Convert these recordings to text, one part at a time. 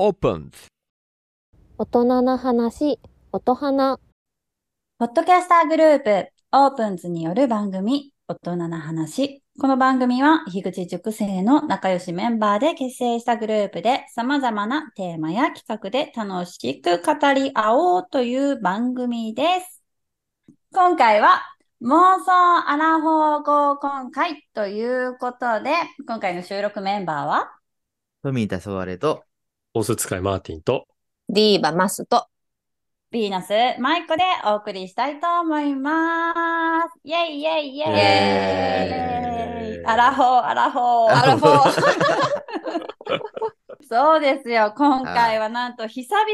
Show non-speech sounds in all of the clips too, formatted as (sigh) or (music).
opens 大人な話、音花。ポッドキャスターグループ、オープンズによる番組、大人な話。この番組は、樋口塾生の仲良しメンバーで結成したグループで、様々なテーマや企画で楽しく語り合おうという番組です。今回は、妄想アラフォー合コン会ということで、今回の収録メンバーは、トミー・タソワレと、オス使いマーティンと、ディーバマスと。ヴィーナス、マイコでお送りしたいと思います。イェイイェイイェイイェイアラフォー、アラフォー。アラフォー。(laughs) そうですよ。今回はなんと久々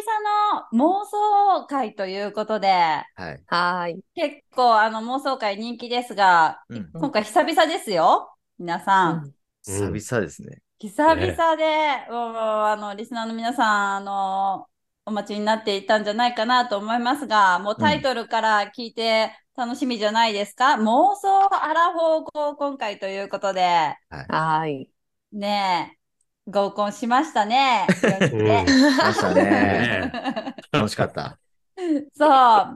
の妄想回ということで、はい。はーい。結構あの妄想回人気ですが、うん。今回久々ですよ。皆さん。久々ですね。久々で、もうあのリスナーの皆さん、あのお待ちになっていたんじゃないかなと思いますが、もうタイトルから聞いて楽しみじゃないですか？妄想アラフォー合コン会ということで、はーい。ねえ、合コンしましたね。うんねましたね。ね (laughs) 楽しかった。そ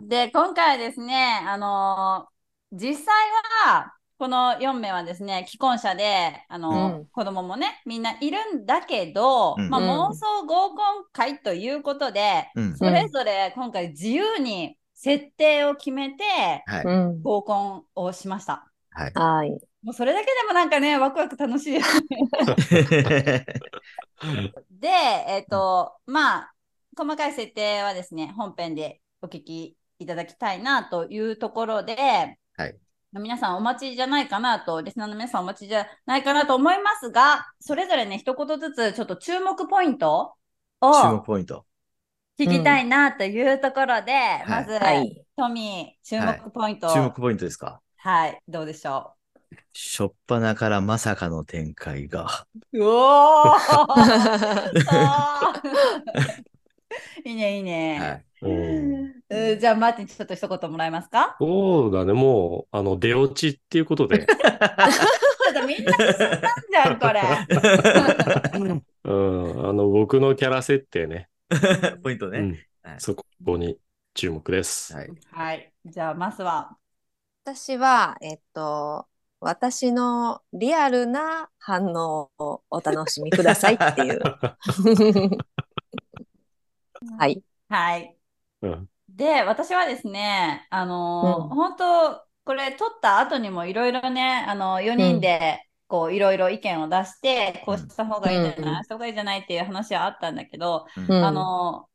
う。で、今回ですね、あの実際は、この4名はですね、既婚者で、あのうん子供もね、みんないるんだけど、うんまあ、うん妄想合コン会ということで、うん。それぞれ今回自由に設定を決めて。合コンをしました。はい。はーい。もうそれだけでもなんかね、ワクワク楽しいですね。(laughs) で、えっ、と、まあ、細かい設定はですね、本編でお聞きいただきたいなというところで、はい皆さんお待ちじゃないかなと、リスナーの皆さんお待ちじゃないかなと思いますが、それぞれね、一言ずつちょっと注目ポイントを注目ポイント。聞きたいなというところで、まず、はい。トミー、注目ポイント、注目ポイントですか？はい、どうでしょしょっぱなからまさかの展開が。う。うおー (laughs) (laughs) いいね、いいね。はい。うんうじゃあ、マーティン、ちょっと一言もらえますか？そうだね、もう、あの、出落ちっていうことで、みんな一緒なんじゃん、これ。うん、あの、僕のキャラ設定ね、(laughs) ポイントね。うんはいそこに注目です。はい。はい。じゃあ、マスは？私は、えっと、私のリアルな反応をお楽しみくださいっていう。(laughs) はい。はい。うん。で、私はですね、あのーうん。本当、これ撮った後にもいろいろね、あの、4人で、こう、いろいろ意見を出して、こうした方がいいんじゃない、うん。した方がいいんじゃないっていう話はあったんだけど、うん。あのー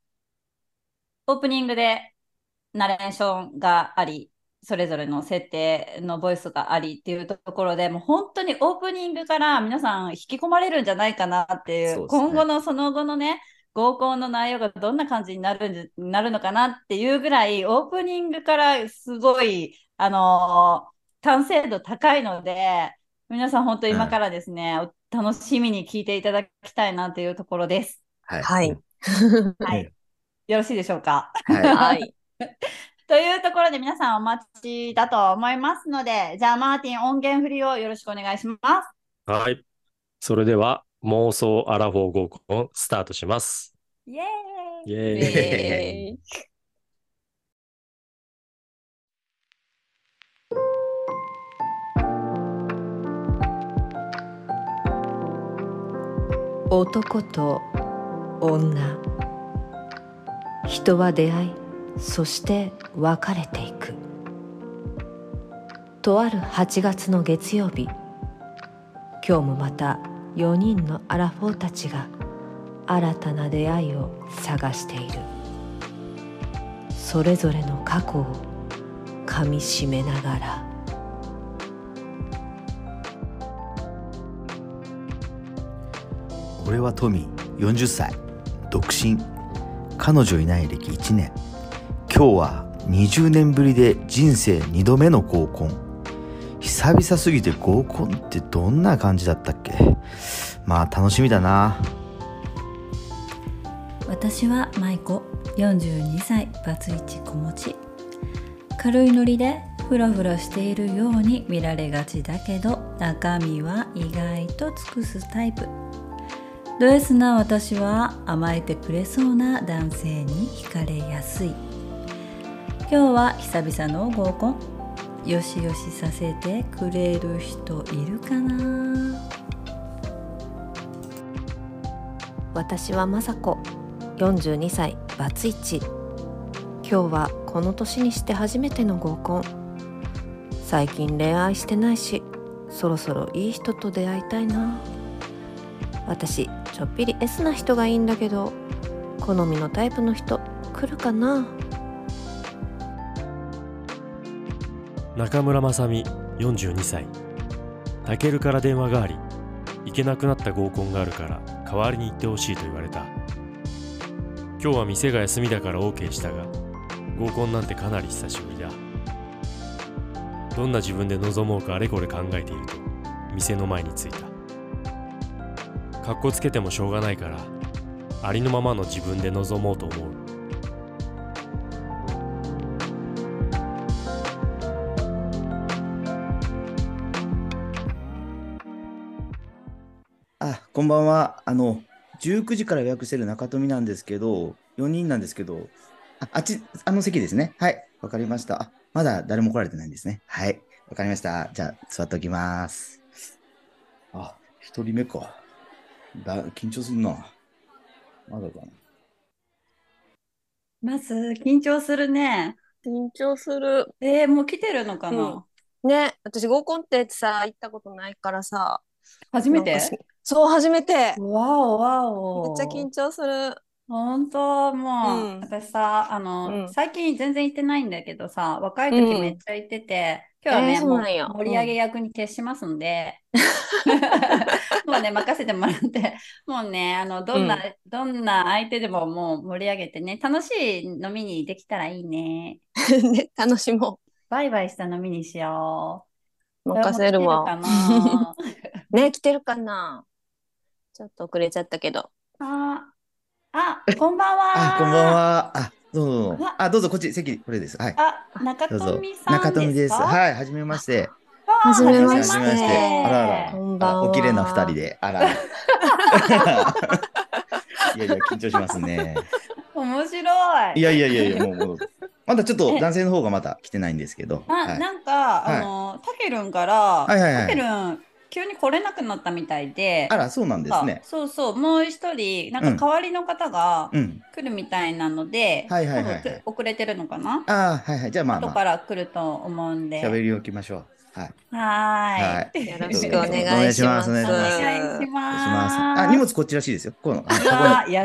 オープニングでナレーションがあり、それぞれの設定のボイスがありっていうところでもう本当にオープニングから皆さん引き込まれるんじゃないかなっていう、ね。今後のその後のね、合コンの内容がどんな感じになるなるのかなっていうぐらい、オープニングからすごい、あのー完成度高いので、皆さん本当今からですね、お楽しみに聞いていただきたいなというところです。はい。はい。はい。よろしいでしょうか？はい。はい。(laughs) というところで皆さんお待ちだと思いますので、じゃあマーティン音源振りをよろしくお願いします。はい。それでは、妄想アラフォー合コンスタートします。イエーイイエーイ。えー男と女人は出会いそして別れていくとある8月の月曜日今日もまた4人のアラフォーたちが新たな出会いを探している。それぞれの過去をかみしめながら。俺はトミー40歳。独身。彼女いない歴1年。今日は20年ぶりで人生2度目の合コン。久々すぎて合コンってどんな感じだったっけ？まあ楽しみだな。私は舞子42歳。バツイチ子持ち。軽いノリでフラフラしているように見られがちだけど中身は意外と尽くすタイプ。ド S な私は甘えてくれそうな男性に惹かれやすい。今日は久々の合コン。よしよしさせてくれる人いるかな？私は雅子。42歳。バツイチ。今日はこの年にして初めての合コン。最近恋愛してないしそろそろいい人と出会いたいな。私ちょっぴり S な人がいいんだけど好みのタイプの人来るかな？中村雅美42歳。タケルから電話があり行けなくなった合コンがあるから代わりに行ってほしいと言われた。今日は店が休みだから OK したが合コンなんてかなり久しぶりだ。どんな自分で臨もうかあれこれ考えていると店の前に着いた。かっこつけてもしょうがないからありのままの自分で臨もうと思う。こんばんは。あの、19時から予約してる中富なんですけど、4人なんですけど、ああっち、あの席ですね。はい、わかりました。あ、まだ誰も来られてないんですね。はい、わかりました。じゃあ、座っておきます。あ、一人目か。だ、緊張するな。まだかな。まず緊張するね緊張する。えー、もう来てるのかな、ね、私合コンってさ、行ったことないからさ。初めて？そう、初めて。わおわお。めっちゃ緊張する。本当もう、うん。私さあの、うん。最近全然行ってないんだけどさ若い時うん。めっちゃ行ってて、今日はね、えーそうなんや。もう盛り上げ役に徹しますんで、(laughs) もうね任せてもらって。もうねあのどんな、どんな相手でももう盛り上げてね楽しい飲みにできたらいいね。(laughs) ね、楽しもバイバイした飲みにしよう。う任せるわ。これも来てるかな？(laughs) ね、来てるかな？ちょっと遅れちゃったけど。ああこんばんはあ、こんばんは。あ、どうぞどうぞわ。あ、どうぞ、こっち、席、これです。はい。あ中どうぞ富。さん中富です。かはい、はじめまして。ははじめまして。あらあら。こんばんはあお綺麗な二人で。あら。(laughs) いやいや、緊張しますね。面白い。いやいやいやいや、もう、もうまだちょっと男性の方がまだ来てないんですけど。なはいなんか、はいあの、たけるんから、はいはいはいたけるん、急に来れなくなったみたいで、あら、そうなんですねあ。そうそう、もう一人、なんか代わりの方がうん。来るみたいなので、はいはいはい遅れてるのかな、ああ、はいはい。じゃあまあまあ、後から来ると思うんで。喋りをきましょう。はい。はーい。よろしくお願いします。お願いします。あ、荷物こっちらしいですよ。この、あ優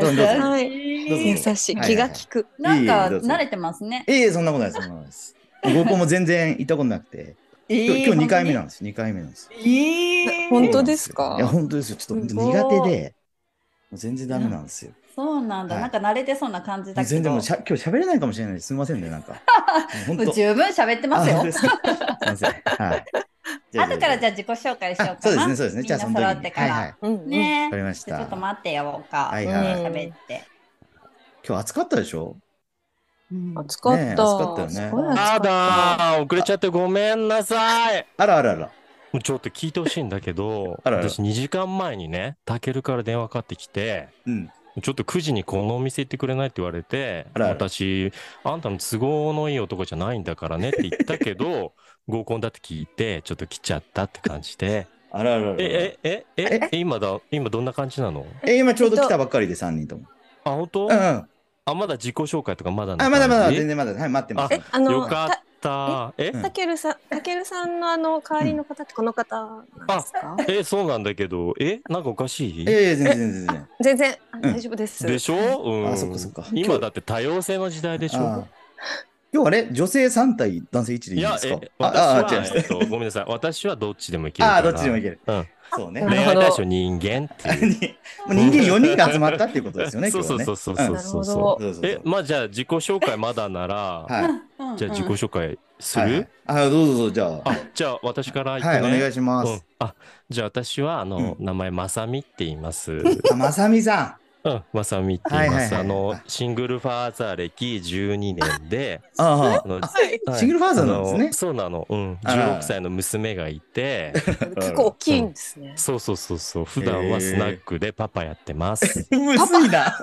しい。気が利く。なんか慣れてますね。ええそんなことないです。そんなことないです。合コンも全然行ったことなくて、今日今日2回目なんです。2回目なんです。えー本当ですか？いや、本当ですよ。ちょっと苦手で、もう全然ダメなんですよ。そうなんだ、はいなんか慣れてそうな感じだけど。全然もうしゃ今日喋れないかもしれないです。すみませんね、なんか。(laughs) もう十分喋ってますよすみません。はい。(laughs) 後からじゃあ自己紹介しようかそうですね、そうですね。じゃあその時に。揃ってから。はいはい。うんねわかりましちょっと待ってようか。はいはいうん喋って。今日暑かったでしょ？暑かった。暑かったよねあ。だー遅れちゃってごめんなさいあらあらあら。ちょっと聞いてほしいんだけど (laughs) あらあら私2時間前にねたけるから電話かかってきてうん。ちょっと9時にこのお店行ってくれないって言われてあらあら私あんたの都合のいい男じゃないんだからねって言ったけど (laughs) 合コンだって聞いてちょっと来ちゃったって感じであらあらあら。えええええ？今だ今どんな感じなの？え、今ちょうど来たばっかりで3人とも。あ本当？うんうん。あまだ自己紹介とかまだなあ、まだまだ、全然まだ。はい、待ってます。え、あの、よかった。えうん。たけるさん、たけるさんのあの代わりの方ってこの方なんですか？えそうなんだけどえ？なんかおかしい？ええ、全然全然全然。大丈夫です。でしょ、うん、あそっかそっか。今だって多様性の時代でしあょ今日あれ？女性3対男性1でいいですか？えああ、違い私は、ますえっ。と、ごめんなさい。私はどっちでもいけるあどっちでもいける。うん、そうね。なるほど。恋愛対象人間っていう。(laughs) 人間4人が集まったっていうことですよね、(laughs) そう今日そう。そうそう。そうそうなるほど。そうそうそうそう。えまあじゃあ自己紹介まだなら、じゃあ自己紹介する、あ、どうぞどうぞ、じゃあ。あじゃあ私からはい、お願いしまうん。す。あじゃあ私はあの、う名前まさみって言います。あ、まさみさうん、まさみって言います。はいはいはいあの、シングルファーザー歴12年で、ああのはい。はいシングルファーザーなんですねそうなの。うん。あら16歳の娘がいて、(laughs) 結構大きいんですね。そうそうそうそう。普段はスナックでパパやってます。あ。(laughs) むずいな。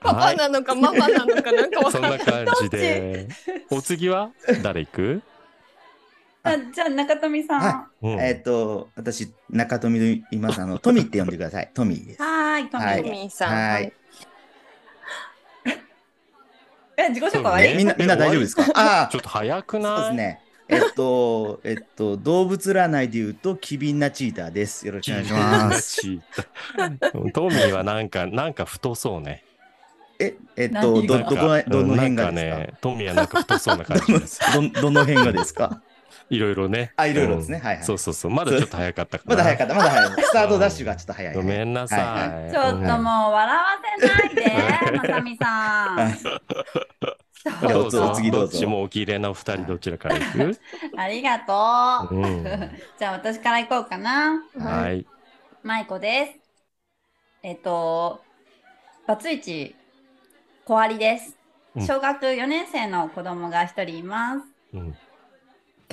パはい。パなのかママなのかなんかわかそんんない。な感じで。お次は？誰行く？あじゃあ中富さん。ははうん。えっと、私、中富と言います。あの、トミって呼んでください。(laughs) トミです。はいーで。トミーさん。ははいい。(laughs) え、自己紹介ねり？みんな、みんな大丈夫ですか？(laughs) あちょっと早くあ、ない？そうですね。えっと、えっと、動物占いで言うと、機敏なチーターです。よろしくお願いします。チータートミーはなんか、なんか太そうね。え、えっと、ど、どこが、どの辺うんなんかがですかね、トミーはなんか太そうな感じです。どの、どの辺がですか？いろいろね。あいろいろですねうんはいはいそうそうそう。まだちょっと早かったかな。まだ早かった、まだ早い。スタートダッシュがちょっと早い。ごめんなさい。はいはいちょっともう笑わせないで、まさみさん。どうぞどっちもお綺麗なお二人どちらから行く？ありがとう。うん。じゃあ私から行こうかな。はい。まいこです。えっと、バツイチ、小割ですう。ん小学4年生の子供が一人います。うん。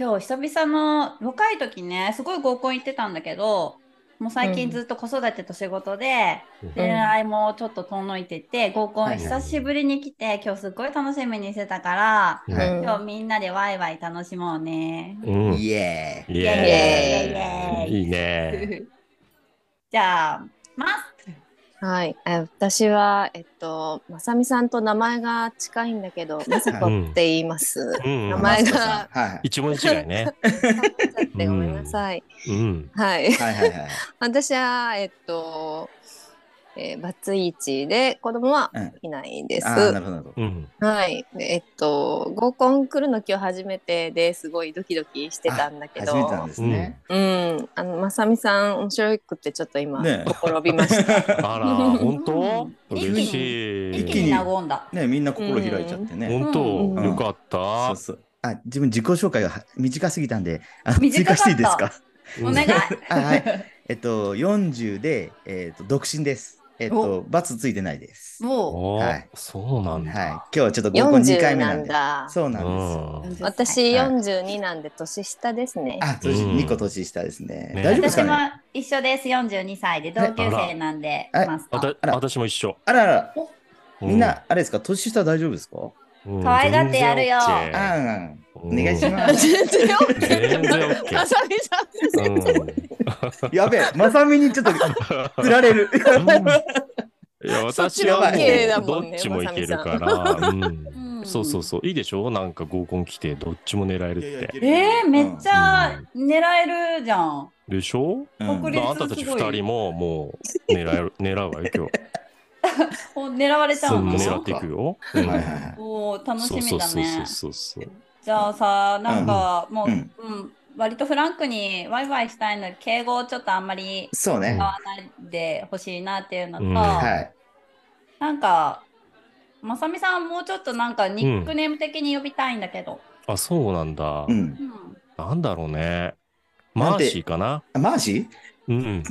今日久々の若い時ね、すごい合コン行ってたんだけど、もう最近ずっと子育てと仕事で、うん恋愛もちょっと遠のいてて、合コンはい久しぶりに来て、今日すっごい楽しみにしてたから、うんはい今日みんなでワイワイ楽しもうね。うん。イエーイ。イイエーイエーイ。いいね。(laughs) じゃあ、ます。はい。え私は、えっと、まさみさんと名前が近いんだけど、まさこって言います。うん。名前がはい。一文字違いね。(laughs) ごめんなさい。うん。はい。はいはいはい。(laughs) 私は、えっと、えーバツイチで子供はうんいないです。ああ、なるほど。はい。でえっと、合コン来るの今日初めてですごいドキドキしてたんだけど、初めてなんですね。うん。あの、まさみさん面白くてちょっと今、ねえほころびました。(laughs) あら、本当？うん嬉しい。一気に和んだ。ねみんな心開いちゃってね。本うん当よかったそう。そう。あ、自分自己紹介がは短すぎたんで、あの追短かった加していいですか？お願い。あ (laughs) はい。えっと、40で、えっと、独身です。えっと、罰ついてないです。もおはいそうなんはい。だ。今日はちょっと合コン2回40な目なんで。んだ。そうなんです。私はい42なんで年下ですね。あ、年うん2個年下ですね。ね私も大丈夫ですかね？一緒です。42歳で同級生なんで、あら私も一緒。あらあら、うみんな、あれですか？年下大丈夫ですか？うん可愛がってやるよ全然 OK あん、おうん願いします。全然 OK 全然 OK まさみさんやべえ、まさみにちょっと釣られる。いや、私はどっちもいけるかまら。そうそうそう。いいでしょ？なんか合コン来てどっちも狙えるって。えー、めっちゃ狙えるじゃん。でしょ？うんあんたたち二人ももう狙える狙うわよ、今日。(laughs) お狙われちゃうのそう狙っていくよ。うんはいはいはい。おー楽しみだそうね。そうそうそうじゃあさ、なんかもう、ううんん割とフランクにワイワイしたいので、敬語をちょっとあんまりそうね。使わないでほしいなっていうのと、うんはい。なんか、まさみさんもうちょっとなんかニックネーム的に呼びたいんだけど。あ、そうなんだう。ん。うんなんだろうね。マーシーかな？あマーシうん。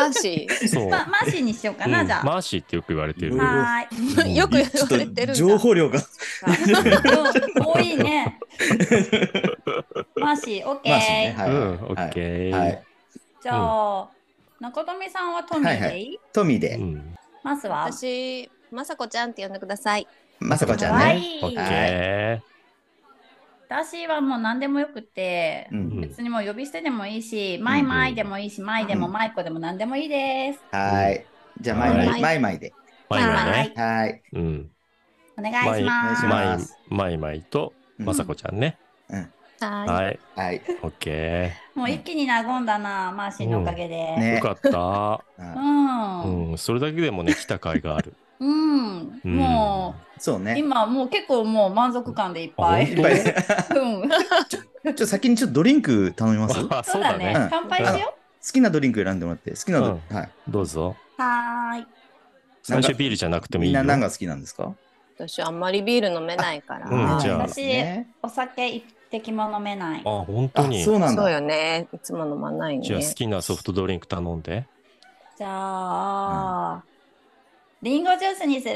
ーマーシそう。ま、マーシーにしようかな、うんじゃあ。マーシーってよく言われてるうん。はーい。ー (laughs) よく言ちょっわれてるんだと情報量が。うん多いね。(laughs) マーシー、オッケマー。うん、オッケー。はい。じゃあ、中富さんはトミーで？いい、トミーでう。ん。マスは？私まさこちゃんって呼んでくださいまさこちゃんね。かわいいオッケ私はもう何でもよくて、うんうん別にもう呼び捨てでもいいし、マイマイでもいいし、マイでもうんマイコでも何でもいいです。はい。じゃあ、マイマイ、はいマイマイで。ー。マイマイね。はい。うん。お願いします。マイマイマイとうんまさこちゃんね。ははい。はい。オッケもう一気に和んだな、マーシーのおかげで。よかった。ううんん。うん。それだけでもね、来た甲斐がある。うん。うんもう、そうね。今もう結構もう満足感でいっぱい。いっぱい。うん。(laughs) ちょっと先にちょっとドリンク頼みます？そそううだだねね。。乾杯しよきなドリンク選んでもらって。好きなドうはい。どうぞ。う。はーい。最初ビールじゃなくてもいいよ。みんな何が好きなんですか？私あんまりビール飲めないから、私お酒一滴も飲めない。あ、本当あ、に。そうなんだ。そうよねいつも飲まないねじゃあ好きなソフトドリンク頼んで。じゃあ、リンゴジュースにする。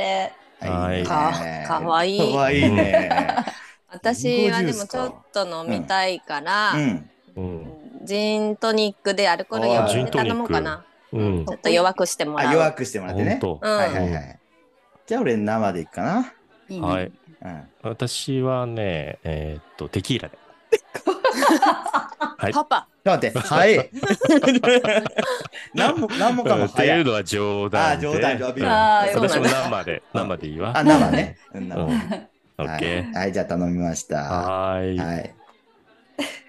はいかかわいいかわいいね。(laughs) 私はでもちょっと飲みたいから、うん。うん。ジントニックでアルコール弱めジントニック頼もうかな。うんちょ。っと弱くしてもらあ、う。弱くしてもらってね。はいはいはい。じゃあ俺生でいくかな。いいね。はい。うん。私はね、えーっと、テキーラで。(laughs) はい。パパ。ちょっと待って、はい。(laughs) 何も、何もかもってい早い。うのは冗談で。あ冗談冗談うんあー私も生で、生でいいわ。あ、生ね。うんうん。生。オッはいケー。はい、じゃあ頼みました。ははーい。い。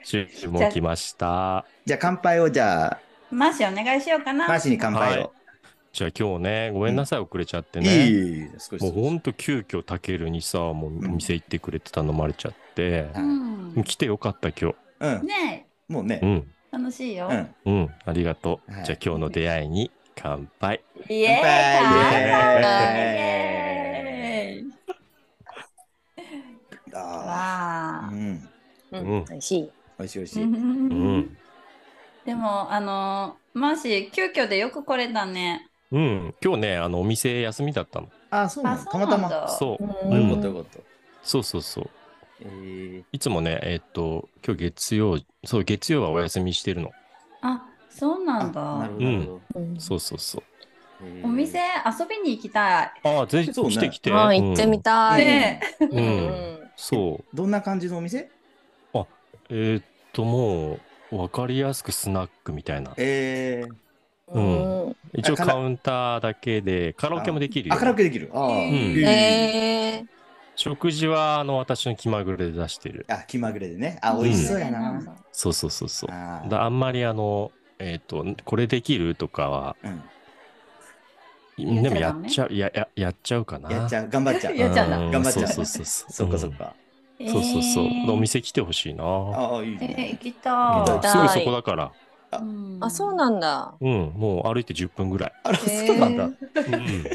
注文来ました。じゃあ乾杯をじゃあ、マシお願いしようかな。マーシーに乾杯を。じゃあ今日ね、ごめんなさい、遅れちゃっていね。もうほんと急遽たけるにさ、もうお店行ってくれて頼まれちゃって、うん。来てよかった今日。うん。ねうもうね。ん、楽しいよ。うん。うん、ありがとう。はいじゃあ今日の出会いに乾杯。イエーイ乾杯イエーイあわあーう。ん。美味しい。美味しい美味しい。うん、でも、あのー、マーシー、急遽でよく来れたね。うん、今日ね、あのお店休みだったの。あ、そうなあ、のそたまたま。うなんだ。そう、うんよかったよかった。そうそうそう。えー、いつもね、えーっと、今日月曜、そう、月曜はお休みしてるの。あ、そうなんだ。なるほど。うんそうそうそう。えーお店遊びに行きたい。ああ、ぜひそうね来て来て。あー行ってみたい。ねうん。そう。どんな感じのお店？えーっと、もう、わかりやすくスナックみたいな。えー、うん一応あカウンターだけで、カラオケもできるよ。あ、カラオケできる。ああ、うんえー食事は、あの、私の気まぐれで出してる。あ、気まぐれでね。あ、美味しそうやな。そうそうそうそう。あーだあんまりあの、えーっと、これできるとかは、うん。でもやっちゃう、や、や、やっちゃうかな。やっちゃう。頑張っちゃう。(laughs) やっちゃうんだん頑張っちゃうそうそうそう。そっかそっか。うん。そうそうそう。えーお店来てほしいな。ああ、いいえー、行ね。きたい。うんすぐそこだから。うんあ、そうなんだ。うん、もう歩いて10分ぐらい。あそうなんだ。うん。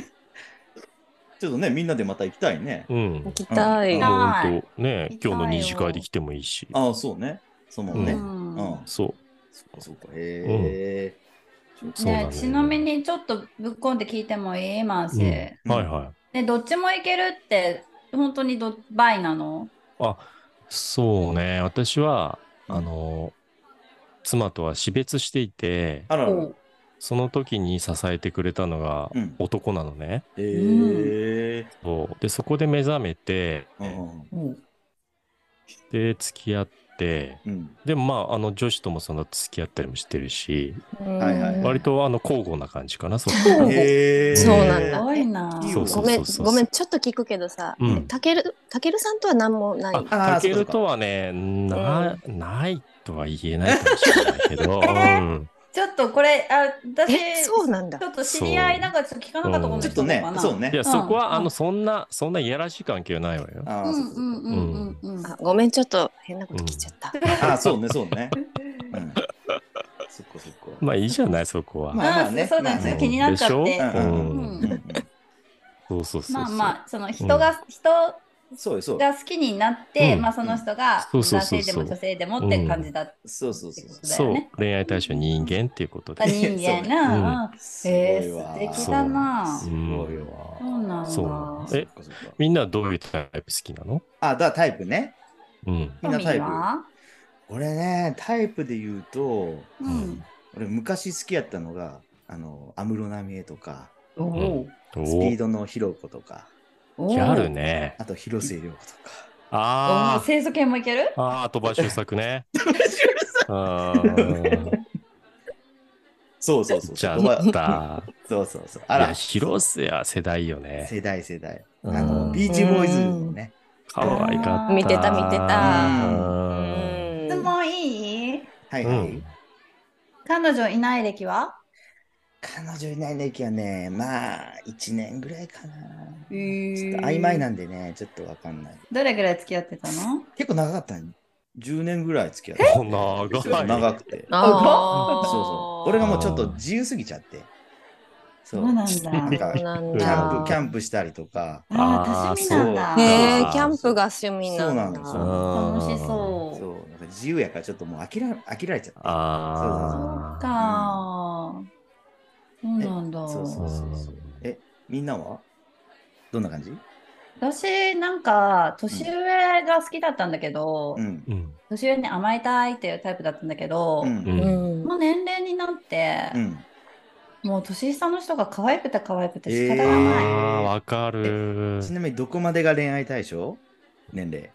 ちょっとね、みんなでまた行きたいね。うん。行きたい。うん本当ね今日の二次会で来てもいいし。ああ、そうね。そうもんね。ううん。んそう。そっかそっか。へえ。ね、ちなみにちょっとぶっこんで聞いてもいいマーシー、うんはいはね、どっちもいけるって本当にど倍なの？い。あ、そうね。私は、うんあの、妻とは死別していて、あらら。その時に支えてくれたのがうん男なのね。へえ。そうで、そこで目覚めて、うんで、付き合って、うん。でもまあ、あの女子ともその付き合ったりもしてるし、はいはい割とあの交互な感じかな、そこえ。そうなんだすごいな。ごめん、ごめん、ちょっと聞くけどさうん、たける、たけるさんとは何もない？たけるとはね、な、ないとは言えないかもしれないけど、(laughs) うん。ちょっとこれ、あ私、え、そうなんだちょ。っと知り合いなんかちょっと聞かなかったことちょっとね、そうねい。や、そこは、うんあの、そんな、そんないやらしい関係はないわよ。あごめん、ちょっと変なこと聞いちゃった。ああ、そうね、そうね。うん。そっかそっか。まあいいじゃない、そこは。まあまあねあそうだまあねね、気になっちゃって。そうそうそう。まあまあ、その人が、人そうよそう。が好きになって、うんまあその人がそうそう男そうそう性でも女性でもって感じだってそうそうそう。そう恋愛対象人間っていうことあで。人間うんな。すごえ。ー、素敵だな。すごいわ。そうなんだ。そうえみんなはどういうタイプ好きなの？あ、だタイプね。うん。みんなタイプ俺ね、タイプで言うと、うん。俺昔好きやったのが、あの、安室奈美恵とか、おお。おスピードのヒロコとか、おギャル。ね。あと広末涼子とか。おあ清楚系もいける？あ。ああ、鳥羽周作ね。あーそうそうそう。じゃそこはった。そうそうそう。ああら、ら、広瀬は世代よね。世代世代。あうんの、ビーチボーイズのね。可愛かった。見てた見てたうん質問いい？はいはいうん。彼女いない歴は？彼女いない歴はね、まあ、1年ぐらいかな。へちょっと曖昧なんでね、ちょっとわかんない。どれぐらい付き合ってたの？結構長かったね。10年ぐらい付き合ってお長た。い。長くて。あーそうそう。俺がもうちょっと自由すぎちゃって。そそうなんだ。なんかそうなんキャンだプ、キャンプしたりとか。ああ、多趣味なんだ。そうへえあーキャンプが趣味なんだ。そうなんですよ楽しそう。そう、なんか自由やからちょっともう飽きら飽きられちゃって。あか。そうなんだ。そうそうそうそう。え、みんなは？どんな感じ？私、なんか、年上が好きだったんだけど、うん。うん。年上に甘えたいっていうタイプだったんだけど、うん。もう年齢になって、うん。もう年下の人が可愛くて可愛くて仕方えがない。ああ、わかる。ちなみにどこまでが恋愛対象？年齢。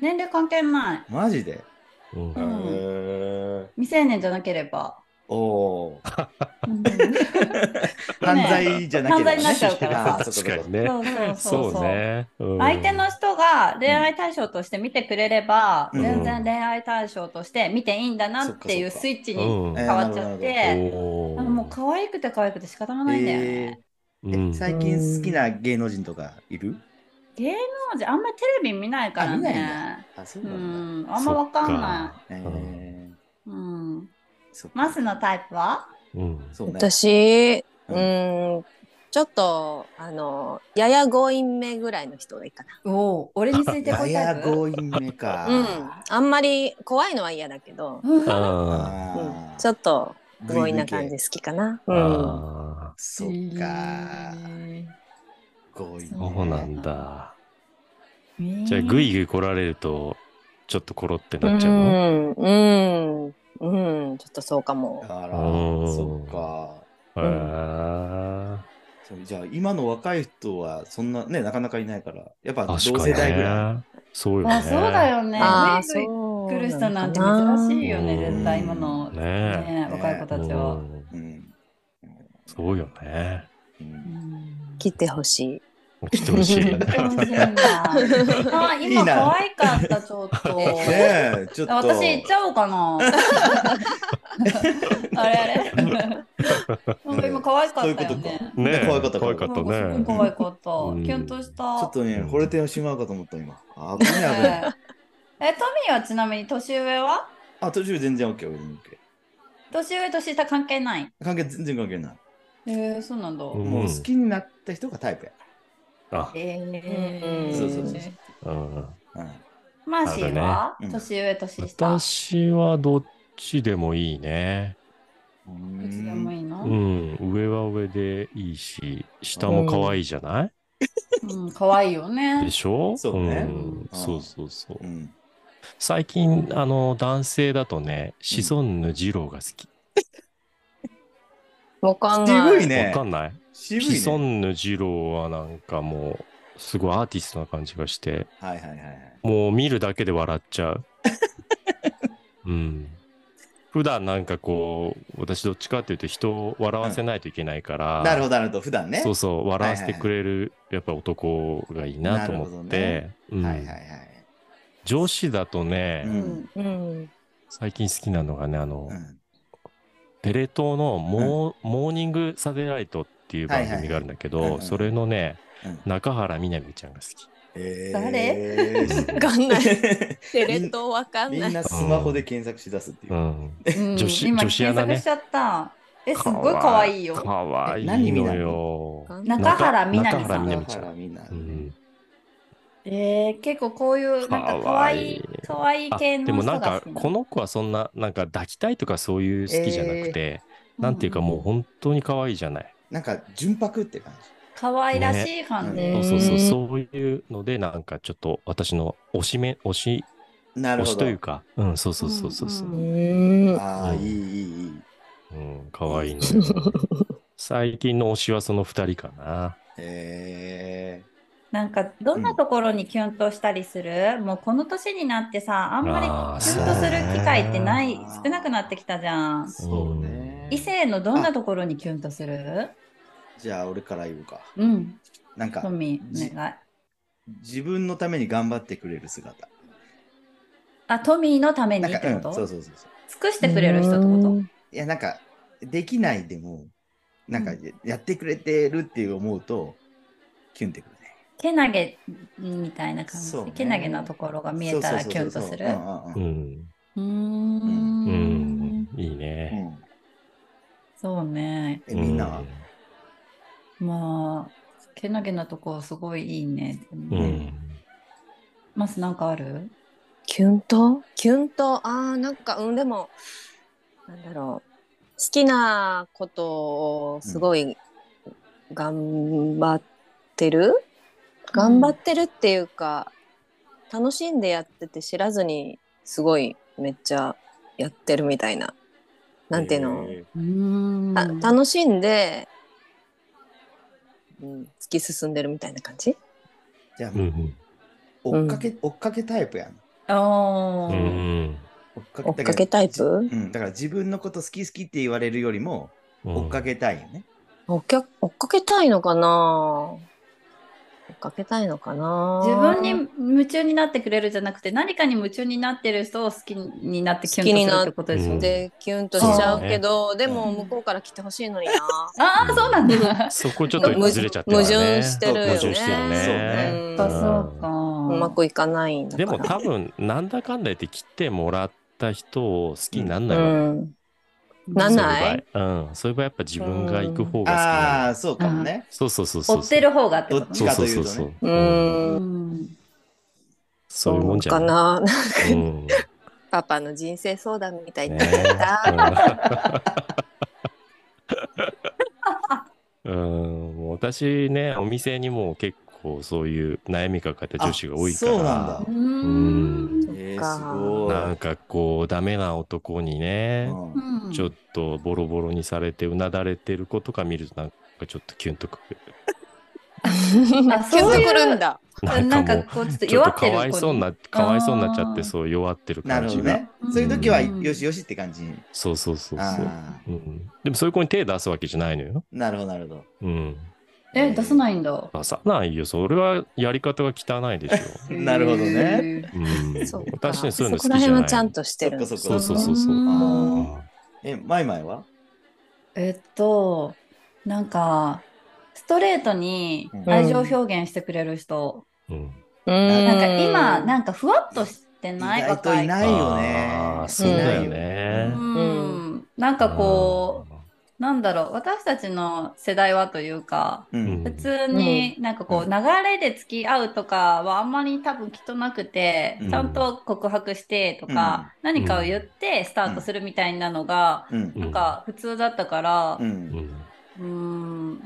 年齢関係ない。マジで？うん未成年じゃなければ。おーうん (laughs) 犯罪じゃなけれ。犯罪になっちゃうから (laughs) 確かにね。そうそうそうそうそう。ね。うん相手の人が恋愛対象として見てくれれば、うん全然恋愛対象として見ていいんだなっていうスイッチにうん変わっちゃっえて、おーあのもう可愛くて可愛くて仕方がないんだよね。うんえ最近好きな芸能人とかいる？芸能人あんまりテレビ見ないからね。あ、そううなんだ。ん、あんまわかんなえい。うん。マスのタイプは？うんそうね。私、ううんん、ちょっと、あの、やや強引めぐらいの人がいいかおお、俺についてこややいタイプ強引めか。な。うん。あんまり怖いのは嫌だけど、うんああーちょっと強引な感じ好きかな。ーうん。あそっか。強引。そうなんだ。えーじゃあ、ぐいぐい来られると、ちょっとコロってうなっちゃうの？ん、うん、うん、ちょっとそうかも。あら、うんそっか。へーそうじゃあ、今の若い人はそんなね、なかなかいないから、やっぱ同確か世代ぐらい。そうよね。あ、そうだよね。あそう。来る人なんて珍しいよね、うん絶対今の、ねね、若い子たちは。うんうん。そうよね。ううんん来てほしい。来てほしい。楽しいんだあ、今可愛かった、ちょっと。ねえ、ちょっと。私行っちゃおうかな。(laughs) あれあれ。なんか今可愛かったよね。ね可愛かった可愛かったね。可愛かった。うんキュンとした。ちょっとね、惚れてしまうかと思った、今。あ危ない危ない。え、トミーはちなみに年上は？あ、途中全然 OK。年上年下関係ない？関係、全然関係ない。へえそうなんだ。うんもう好きになった人がタイプや。あ、えうんそうそうそううん。うん。マーシーは、ねうん年上年下。私はどっちでもいいね。どっちでもいいの、ううん、ん。上は上でいいし、下も可愛いじゃない？可愛いよねで。しょ？そうねんそうそうそうう。ん。最近、あの、男性だとね、シソンヌ二郎が好き。わかんない。渋いねわかんない？渋シソ。ンヌ二郎はなんかもう、すごいアーティストな感じがして、はいはいはいはい。もう見るだけで笑っちゃう。(laughs) うん。普段なんかこう、私どっちかっていうと人を笑わせないといけないから、なるほど、なるほど。普段ね。そうそう、笑わせてくれる、やっぱ男がいいなと思って、うんはいはいはい。上司だとね、うんうん。最近好きなのがね、あの、うんテレ東のモー,、モーニングサテライトっていう番組があるんだけど、それのね、うん中原みなみちゃんが好き。えー誰？(laughs) わかんない。テレ東わかんない。みんなスマホで検索し出すっていうう。ん。うん女子今女子アナね検索しちゃった。え、すっごい可愛いよ。かわいい何見なの？のよ。中原みなみさん中原みなみえー、結構こういう、なんか可愛い、可愛いあ系のでもなんかこの子はそんななんか抱きたいとかそういう好きじゃなくて、なんていうかもう本当に可愛いじゃない。なんか純白って感じ。可愛らしい感じ。ねそうそうそううんそういうのでなんかちょっと私の推しめ推しなるほど推しという。か、うんそうそうそうそうそう。ううんん。ああ、うんいいいいいい。うん、可愛いのよ。(laughs) 最近の推しはその二人かな。へえ。なんか、どんなところにキュンとしたりする、もうこの年になってさ、あんまりキュンとする機会ってない少なくなってきたじゃん。そうね。異性のどんなところにキュンとする？じゃあ俺から言うか。うん、なんかトミじー、お願い。自分のために頑張ってくれる姿。あ、トミーのためになんか、うん、ってこと、そうそうそうそう。尽くしてくれる人ってこと？いや、なんか、できないでも、なんか、やってくれてるって思うと、キュンってくるね。けなげみたいな感じ？ねで、けなげなところが見えたらキュンとする？ううんん。うんん。。いいうんね。そうね。え、みんなは？まあ、けなげなとこすごいいいね。うん。うん。マスなんかある？キュンと？キュンと、ああ、なんか、うん、でも、なんだろう。きなことをすごい頑張ってる、頑張ってるっていうか、楽しんでやってて知らずにすごいめっちゃやってるみたいな。なんていうの、えうー楽しんで、うん、突き進んでるみたいな感じ？ーじゃあ、うんうん。追っかけ、追っかけタイプやん。おー。うん追っか追っかけタイプ？うん、だから自分のこと好き好きって言われるよりも、うん。追っかけたいよね。追っか追っかけたいのかな？追っかけたいのかな自分に夢中になってくれるじゃなくて何かに夢中になってる人を好きになってキュンとするってことでしょ、好きになっでキュンとしちゃうけど、でも向こうから来てほしいのにな。ああそうなんだそこちょっとずれちゃってる矛。盾してるよね。矛盾してるねうんそうそうかうまくいかないんだから。でも多分なんだかんだ言って来てもらった人を好きになんうないわよ。ん。なんない？そういううん。そういう場合やっぱ自分が行く方が好きなのああ、そうかもね。そうそうそうそう。追ってる方がってことどっちそうかというとねそうそうそう。う。うんんそういうもんじゃかない。な。なんかうん。パパの人生相談みたいにねなっ。(laughs) うん、もう私ね、お店にも結構そういう悩み抱えた女子が多いから。あそうなんだうーんえー、かすごい。なんかこう、ダメな男にね、うんうんちょっとボロボロにされてうなだれてる子とか見るとなんかちょっとキュンとくる。あキュンとそういうくるんだ。なんかこうちょっとちょっとか弱ってる子わいそうになかわいそうになっちゃってそう弱ってるな感じが、るほどね。そういう時はうんよしよしって感じ。そうそうそうそう、あうん、でもそういう子に手出すわけじゃないのよ、あ、なるほど、なるほど。うん、え出さないんだ。出さないよ。それはやり方が汚いでしょ、(laughs) なるほどね。うん、そうか。私ねそういうのそこら好きじゃない。辺はちゃんとしてるんだ。そっかそうそうそうそう。え、マイマイは？えっとなんかストレートにうん。愛情表現してくれる人、うん。うん。なんか今なんかふわっとして意ない？外と若いいないよあねー。そうだようね、ん。なんかこうなんだろう私たちの世代はというかう。うん。普通になんかこううん流れで付き合うとかはあんまり多分きっとなくて、うんちゃんと告白してとか、何かを言ってスタートするみたいなのが、うん。うんなんか普通だったからう、。うん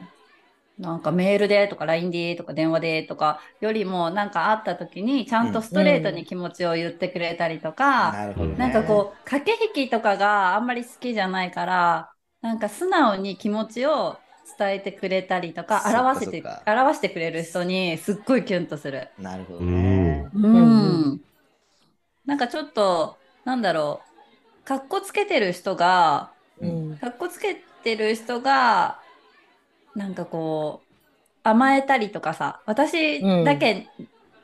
なんかメールでとか LINE でとか電話でとかよりもなんか会った時にちゃんとストレートに気持ちを言ってくれたりとか、なるほどね。なんかこう駆け引きとかがあんまり好きじゃないからなんか素直に気持ちを伝えてくれたりとか表せて表してくれる人にすっごいキュンとする。なるほどね。うん。なんかちょっとなんだろう。かっこつけてる人がうん。かっこつけてる人がなんかこう甘えたりとかさ私だけ、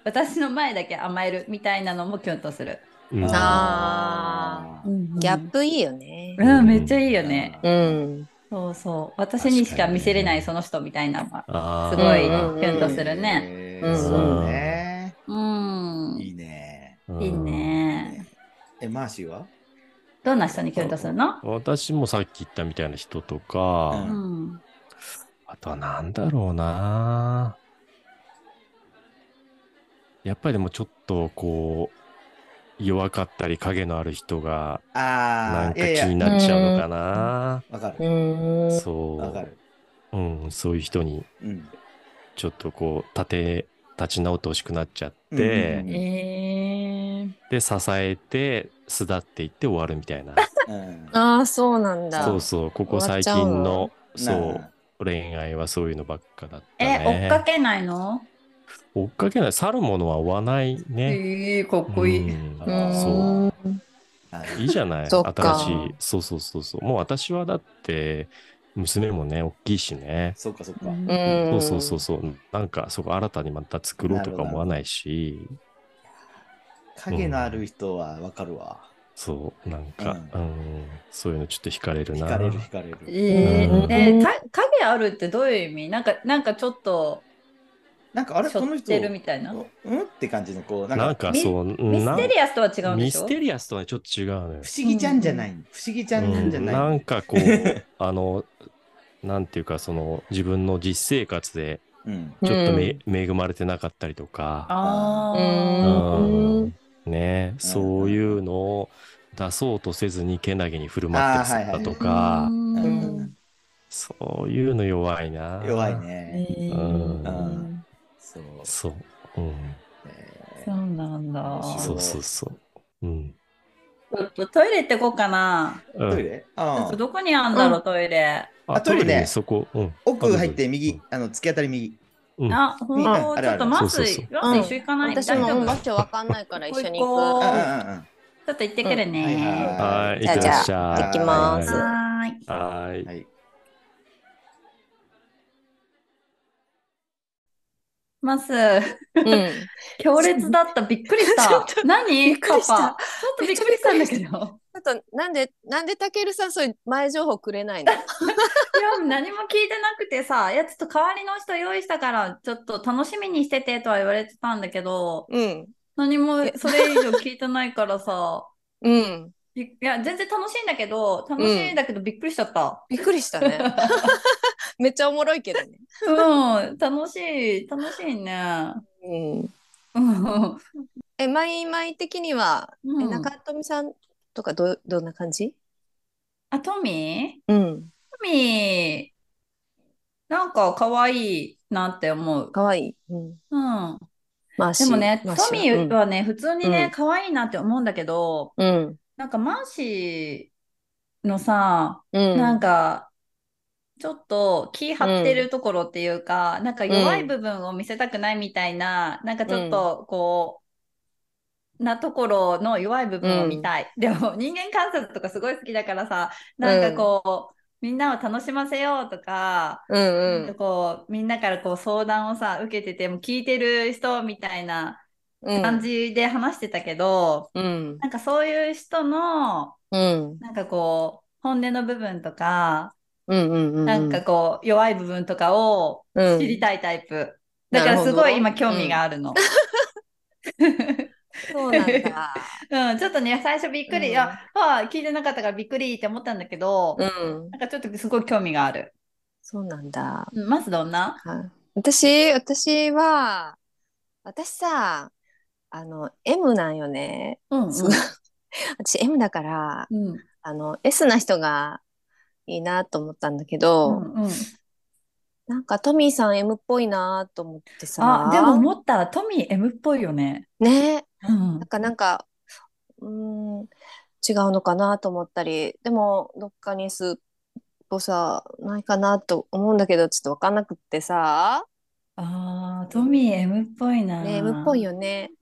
私の前だけ甘えるみたいなのもキュンとする。うんあギャップいいよね。うん、めっちゃいいよね。うん。そうそう。私にしか見せれないその人みたいなのすごいうんキュンとするね。うんえーそうね。うん。いいね。いいね。え、マーシーは？どんな人にキュンとするの？私もさっき言ったみたいな人とか、ううん。あとはなんだろうなやっぱりでもちょっとこう弱かったり影のある人がなんか気になっちゃうのかな、わかうる。ん。そわかる。う、うん、そういう人にうん。ちょっとこう立て立ち直ってほしくなっちゃって、うんえー。で支えて巣立っていって終わるみたいなうん。ああ、そうなんだ。そうそうここ最近のそう恋愛はそういうのばっかだったえ、ね追っかけないの？追っかけない去るものは追わないね、えー、かっこいい。うん。うんそう。はいいいじゃないそっか。新しい。そうそうそうそう。もう私はだって娘もね大きいしね。そっかそ。うん。そうそうそうそう。なんかそこ新たにまた作ろうとか思わないし。影のある人はわかるわ。そう。なんか、ううん。そういうのちょっと惹かれるな。惹かれる惹かれる。えーうん。えーか影あるってどういう意味？なんか、なんかちょっと、なんかあれしょこの人ってるみたいな？うん？って感じのこうなんなんかそうミステリアスとは違うんでしょ？ミステリアスとはちょっと違うのよ不思議ちゃんじゃない、不思議ちゃんなんじゃない、うん。なんかこう (laughs) あのなんていうかその自分の実生活でうん。ちょっとめ、恵まれてなかったりとか、あうーん。うん。ね。そういうのを出そうとせずにけなげに振る舞ってる姿とか、うんうん。そういうの弱いな。弱い。ね。えーうんそう。そう。うん。えそうなんだ。そうそうそう。うん。ちょっとトイレ行ってこうかな。トイレ？あどこにあんだろう、トイレ。あトイレねにそこ、うん。奥入って右、あの、突き当たり右。うんあ、ほんうんあと、るあるちょっとマス、そうそうそうマス一緒行かない、私も場所わかんないから一緒に行く。ちょっと行ってくるね。うんはいじゃあ。じゃあ行きますはーい。はい。はい。マス、うん。(laughs) 強烈だった。びっくりした。(laughs) 何？パパちょっとびっくりしたんだけど。いちょっとなんでなんでたけるさんそういう前情報くれないの？(laughs) や、何も聞いてなくてさ、いや、ちょっと代わりの人用意したから、ちょっと楽しみにしててとは言われてたんだけど、うん何もそれ以上聞いてないからさ、うん。びいや、全然楽しいんだけど、楽しいんだけどびっくりしちゃった。びっくりしたね。(laughs) めっちゃおもろいけどね。うん、楽しい、楽しいね。うん。うんえマイマイ的には、うんえ中富さんとかどどんな感じ？あ、トミうん。ートミー、なんか可愛いなって思う。可愛い。うん。うん。でもね、トミーはね、普通にうんね、可愛いなって思うんだけど、うん。なんかマーシーのさ、うん。なんか、ちょっと気張ってるところっていうか、なんか弱い部分を見せたくないみたいな、なんかちょっとこう、なところの弱い部分を見たい。でも人間観察とかすごい好きだからさ、なんかこう、みんなを楽しませようとか、うんうなんこうみんなからこう相談をさ受けてても聞いてる人みたいなうん。感じで話してたけど、うん。なんかそういう人のうん。なんかこう本音の部分とか、うんうんうん。なんかこう弱い部分とかをうん知りたいタイプ。だからすごい今興味があるの。(laughs) そうなんだ。(laughs) うん、ちょっとね最初びっくり、うんいや、は聞いてなかったからびっくりって思ったんだけど、うん。なんかちょっとすごい興味がある。そうなんだ。うんまずどんな？はい私、私は、私さ、あの、M なんよね。うんうん (laughs) 私 M だから、うんあの、S な人がいいなと思ったんだけうど、んうんなんかトミーさん M っぽいなと思ってさ。あ、でも思ったトミー M っぽいよね。ね。うんなんか、なんか、うーん、違うのかなと思ったり、でも、どっかに S っぽさないかなと思うんだけど、ちょっとわかんなくってさ。あートミー M っぽいな。ね、M っぽいよね。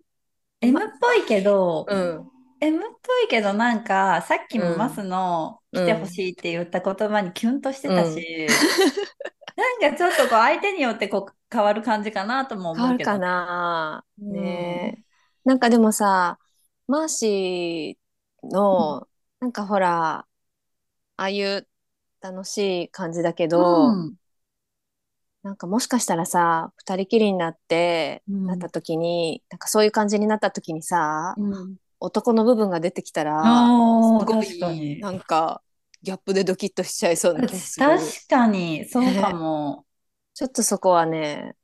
M っぽいけど、うん。M っぽいけどなんかさっきもうんマスのうん。来てほしいって言った言葉にキュンとしてたし、なんかちょっとこう相手によってこう変わる感じかなとも変わるか思うけど。な、うん。ねえ。なんかでもさマーシーの、なんかほらああいう楽しい感じだけど、うんなんかもしかしたらさ二人きりになって、うんなった時になんかそういう感じになった時にさ、うん男の部分が出てきたらすご確かにいなんかギャップでドキッとしちゃいそうな確かにそうかも。(laughs) ちょっとそこはね、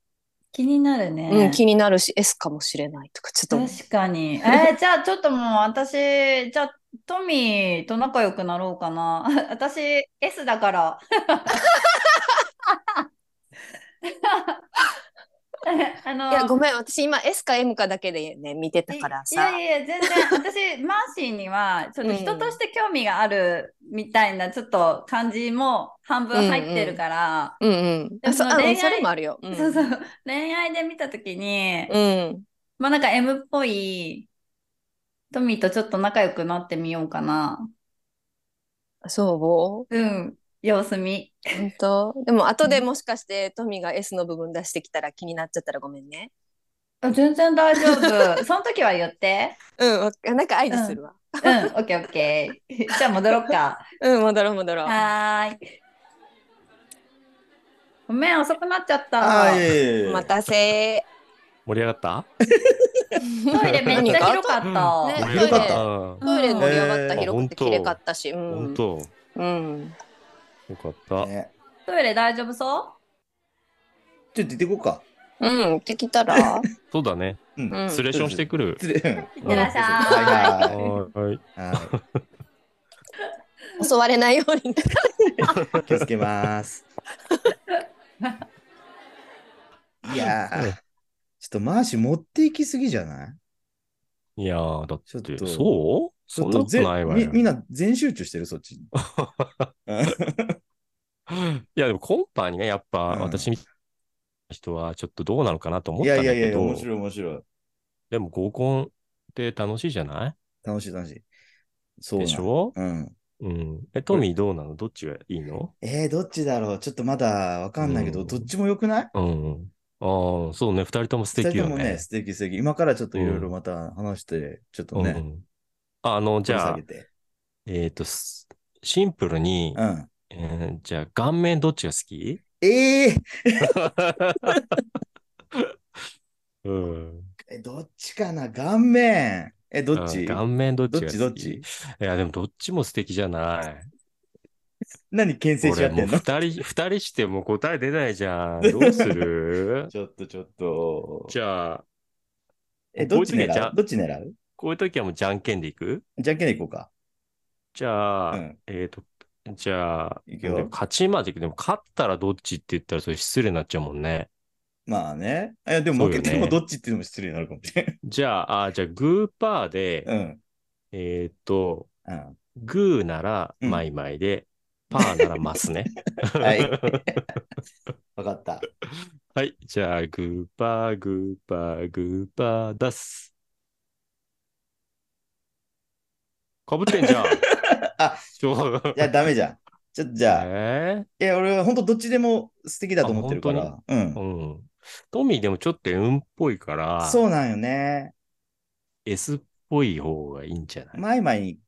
気になるね。うん、気になるし S かもしれないとかちょっと確かに。えー (laughs) じゃあちょっともう私、じゃあトミーと仲良くなろうかな。(laughs) 私 S だから。(laughs) あのいやごめん私今 S か M かだけでね見てたからいさ。やいやいや全然私マーシーにはちょっと人として興味があるみたいなちょっと感じも半分入ってるから、うんうん。でもあそれもあるよ、うん、そうそう。恋愛で見た時に、うん。まあなんか M っぽいトミーとちょっと仲良くなってみようかな。そうん、様子見。う本当？でも後でもしかしてトミーが S の部分出してきたら気になっちゃったらごめんね。あ全然大丈夫。(laughs) その時は言って。うんわなんか合図するわ。うん、オッケーオッケー。(laughs) じゃあ戻ろうか。(laughs) うん戻ろう戻ろう。はーい。ごめん、遅くなっちゃっあた。お待たせ。盛り上がった？トイレめっちゃ広かった。ねトイレ。盛り上がった。えー広くて綺麗かったし、うん。本当。うんよかった。ねトイレ大丈夫そちょっと出てこうか。うんってきたら (laughs) そうだね。うんうんスレションしてくる。失礼うんいってらっしゃいははい。襲われないように。い。(laughs) 気をつけます。いやー、ちょっとマーシー持っていきすぎじゃない？いやー、だっ、ちょってとそう？そんなことぜないわよ。みみんな全集中してる、そっちに。う (laughs) んいや、でも今般にね、やっぱうん私みたいな人はちょっとどうなのかなと思っいたんだけど、やいやいや、面白い面白い。でも合コンって楽しいじゃない？楽しい楽しい。そうでしょ？うん。うん。え、トミーどうなの？どっちがいいの？えー、どっちだろう？ちょっとまだわかんないけど、うんどっちもよくない？うん。ああ、そうね。二人とも素二敵よね。人ともね、素敵素敵。今からちょっといろいろまた話して、ちょっとね、うん。あの、じゃあ。えっと、すシンプルに、うん。えーじゃあ、顔面どっちが好き？ええうん。え、どっちかな？顔面。え、どっち？うん顔面どっちどっが好き？ち？どっち？いや、でもどっちも素敵じゃない。何牽制し合俺もうんっての二人、二人しても答え出ないじゃん。どうする？(laughs) ちょっとちょっと。じゃあ、え、どっち狙う？どっち狙う？こういう時はもうじゃんけんでいく？じゃんけんでいこうか。じゃあ、うんえっ、と、じゃあ、いくよ勝ちまでいく。でも勝ったらどっちって言ったらそれ失礼になっちゃうもんね。まあね。え、でも負けてもそうよねどっちっていうのも失礼になるかもしれ。じゃあ、あじゃあグーパーで、うん。えっ、と、うん。グーならうんマイマイで、パーならマスね。(laughs) はい。わかった。はい。じゃあ、グーパー、グーパー、グーパー出す。かぶってんじゃん。(laughs) あ、いや、ダメじゃん。ちょっとじゃあ、えいや、俺は本当どっちでも素敵だと思ってるかあら。うんー。うん。トミーでもちょっと M っぽいから、そうなんよね。S っぽい方がいいんじゃない、マイマイ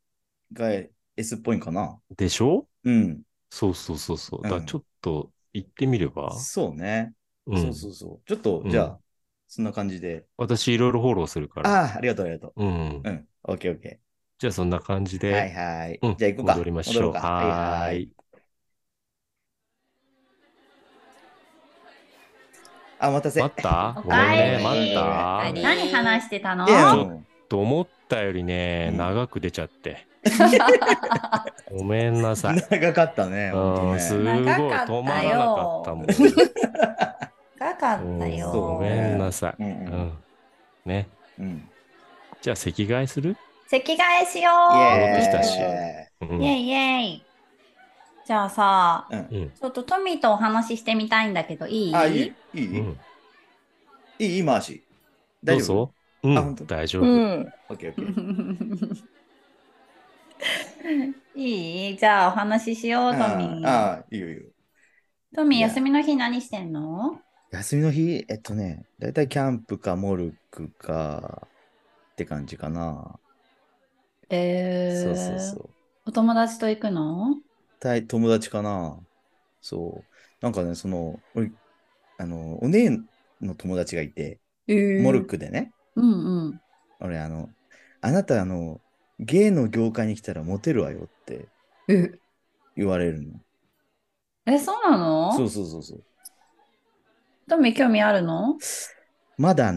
が S っぽいんかな。でしょ？うん。そうそうそうそう。だからうんちょっと行ってみれば、そうね。うんそうそうそう。ちょっと、うんじゃあ、そんな感じで。私いろいろフォローするから。ああ、ありがとう、ありがとうん。う。うん。オッケー、オッケじゃあそんな感じー。で、はいはい。うんじゃあ行こうか。戻りましょう。戻ろかはーい。あ、お待たせ。待った？おごめんね。待った？何話してたの？ちょもと思ったよりね、うん長く出ちゃって。(laughs) ごめんなさい。長かったね。ねうん、すごい止まらなかったもん。高かったうんよ。ごめんなさい。ね。うん。じゃあ席替えする？席替えしよイう。イェイイェイ。じゃあさ、うんうん。ちょっとトミーとお話ししてみたいんだけど、いい？あ、いいいい？いいうん。いい？いい回し。大丈夫？どうぞ。うん。あ本当？大丈夫。うん。オッケーオッケー。(laughs) いい？じゃあお話ししよう、トミー。ああ、いいよいいよ。トミー、休みの日何してんの？休みの日、えっとね、だいたいキャンプかモルックかって感じかな。えー、そうそうそう。お友達と行くの？たい友達かな。そう。なんかね、その、俺、あの、お姉の友達がいて、モルックでね、うんうん。俺、あの、あなた、あの、ゲイの業界に来たらモテるわよってえ、言われるの。え、そうなの？そうそうそうそう。トミー興味あるの？まだ、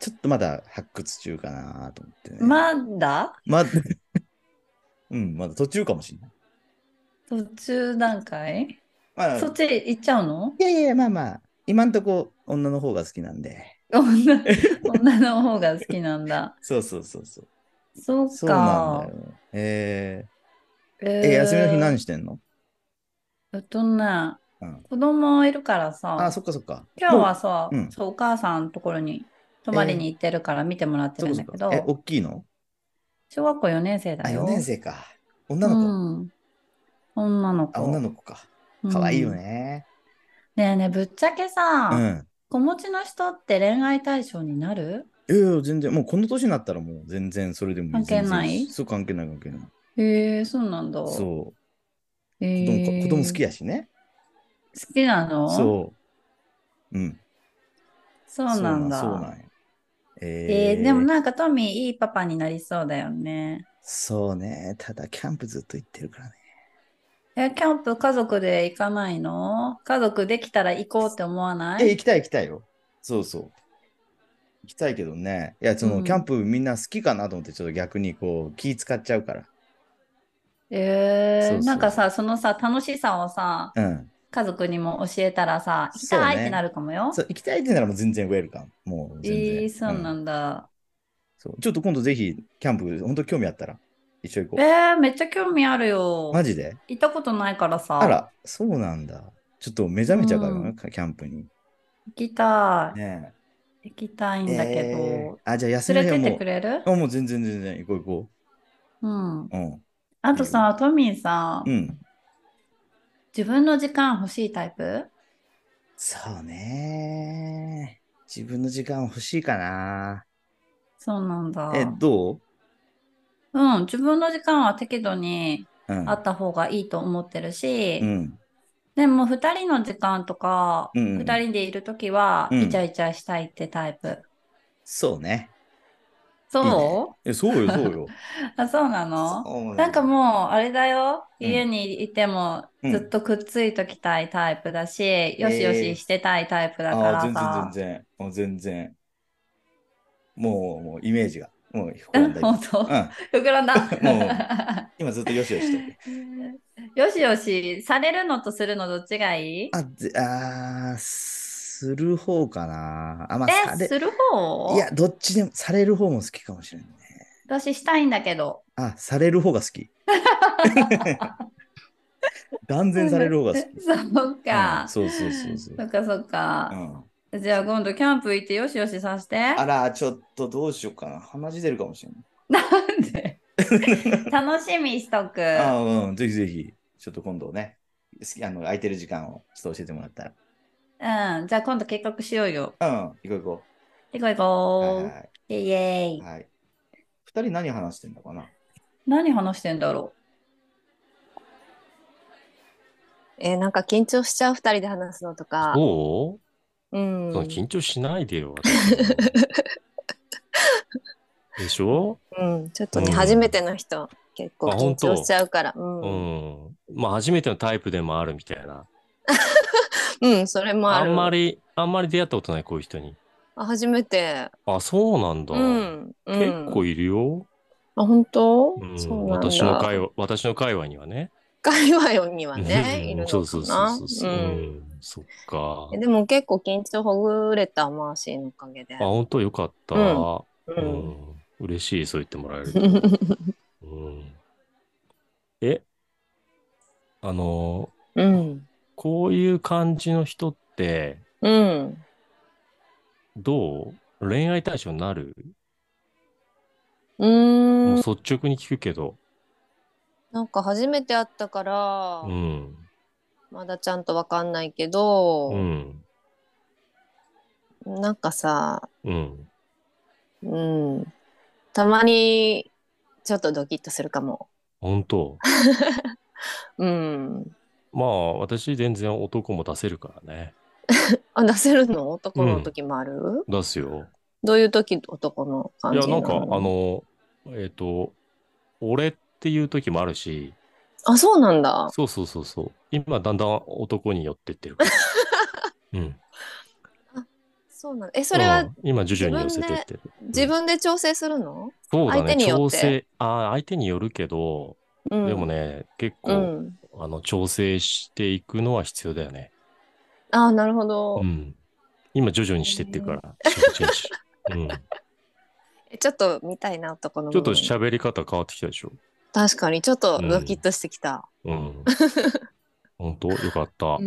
ちょっとまだ発掘中かなと思ってね。まだ？ま、(laughs) うん、まだ途中かもしれない。途中段階？まあ、そっち行っちゃうの？いやいや、まあまあ、今んとこ女の方が好きなんで。女 (laughs) 女の方が好きなんだ。そうそうそうそう。そうそうなんかだ。よ。ええー、え、休みの日何してんの？えっとね、うん。子供いるからさ、あ、そっかそっか。今日はさ、うんそう、お母さんのところに泊まりに行ってるから見てもらってそるんだけど。え、大きいの？小学校4年生だあ、よ。4年生か。女の子？うん。女の子。あ、女の子か。うんかわいいよね。ねえねえ、ぶっちゃけさ、うん。子持ちの人って恋愛対象になる？いやいや、全然、もうこの年になったらもう全然それでもいい。関係ない？全然そう、関係ない関係ない。へえそうなんだ。そう。え子供好きやしね。好きなの？そう。うん。そうなんだ。そうなんそうなんよ。ええーでもなんかトミーいいパパになりそうだよね。そうね。ただ、キャンプずっと行ってるからね。え、キャンプ家族で行かないの？家族できたら行こうって思わなえ、い行きたい行きたいよ。そうそう。行きたいけどね。いや、その、うんキャンプみんな好きかなと思って、ちょっと逆にこう、気使っちゃうから。えー、そうそうなんかさ、そのさ、楽しさをさ、うん。家族にも教えたらさ、行きたいってなるかもよ。そう、行きたいってならもう全然ウェルカム。もう全然。えー、そうなうんんだ。そうちょっと今度ぜひ、キャンプ、本当興味あったら、一緒行こう。えー、めっちゃ興味あるよ。マジで？行ったことないからさ。あら、そうなんだ。ちょっと目覚めちゃうからな、うんキャンプに。行きたい。ね行きたいえ。んだけど。えーあ、じゃあ休み連れてって。くれる？あ、もう全然全然、行こう行こうん。う。うん。あとさ、トミーさ、うん。自分の時間欲しいタイプ？そうね。自分の時間欲しいかな。そうなんだ。え、どう？ん、自分の時間は適度に。あった方がいいと思ってるし、うん。でも2人の時間とか、うんうん2人でいるときはうんイチャイチャしたいってタイプ。そうね。そう？ねえ、そうよ、そうよ。(laughs) あ、そうなの？なんかもう、あれだよ。うん家にいてもうんずっとくっついときたいタイプだし、よしよししてたいタイプだかああ、ら全然さ全。然。もう全然。もう、もうイメージが。もう膨うんらんだ (laughs) 本当？うん。膨らんだ？も今ずっとよしよしと。(laughs) よしよし、されるのとするのどっちがいい？あ、ぜあーする方かな。あ、まあ、さえ、れ、する方？いや、どっちでも、される方も好きかもしれないね。私したいんだけど。あ、される方が好き。(laughs) 断然される方が好き。(laughs) そううかん。そうそうそうそう。そっかそっうか。ん、じゃあ今度キャンプ行ってよしよしさせて。あら、ちょっとどうしようかな。鼻血出るかもしれない。なんで？(laughs) 楽しみしとく。あうん、ぜひぜひ、ちょっと今度ね、好きあの空いてる時間をちょっと教えてもらったうん。じゃあ今度計画しようよ。ら。うん、行こう行こ行こう行う。こう。はイェイイェイい。はい。二人何話してんのかな？何話してんだろえーなんか緊張しちゃう二人で話すのとか。そう？う、ん。緊張しないでよ。(laughs) 私でしょ？うん、ちょっとね、うん初めての人、結構緊あ本当？張しちゃうから。うん。ううん、ん。まあ初めてのタイプでもあるみたいな。(laughs) それもある。あんまり、あんまり出会ったことない、こういう人に。あ初めて。あ、そうなんだ。うん。うん、結構いるよ。あ、本当、うん、そうなんだ。私の会話、私の会話にはね。界隈にはね、うんいるのかな？そうそうそうそうそう。ううんん、そっか。えでも結構緊張ほぐれたマーシーのおかげであ、。本当よかった。うんううん。ん、嬉しい、そう言ってもらえると。うん、え、あの、うん。こういう感じの人って、うん。どう？恋愛対象になる、うー。もうん率直に聞くけど。なんか初めて会ったから、うん。まだちゃんとわかんないけど、うん。なんかさ、うん。うん。たまにちょっとドキッとするかも。本当？(laughs) うん。まあ、私全然男も出せるからね。(laughs) あ、出せるの？男の時もある、出すよ。どういう時男の感いや、じなんか、あのの、えっ、と、俺っていう時もあるし、あ、そうなんだ。そうそうそうそう。今、だんだん男に寄ってってるから。(laughs) うん。そうなんだ。え、それはうん今、徐々に寄せてってる。自分で調整するの、そうだね、相手によって調整、ああ、相手によるけど、うん、でも。ね、結構、うん。あの、調整していくのは必要だよね。あ、なるほど。うん。今、徐々にしてってるから、(laughs) ちょっと見たいな、男のちょっと喋り方変わってきたでしょ？確かに、ちょっとドキッとしてきた。うん。(laughs) 本当？よかった。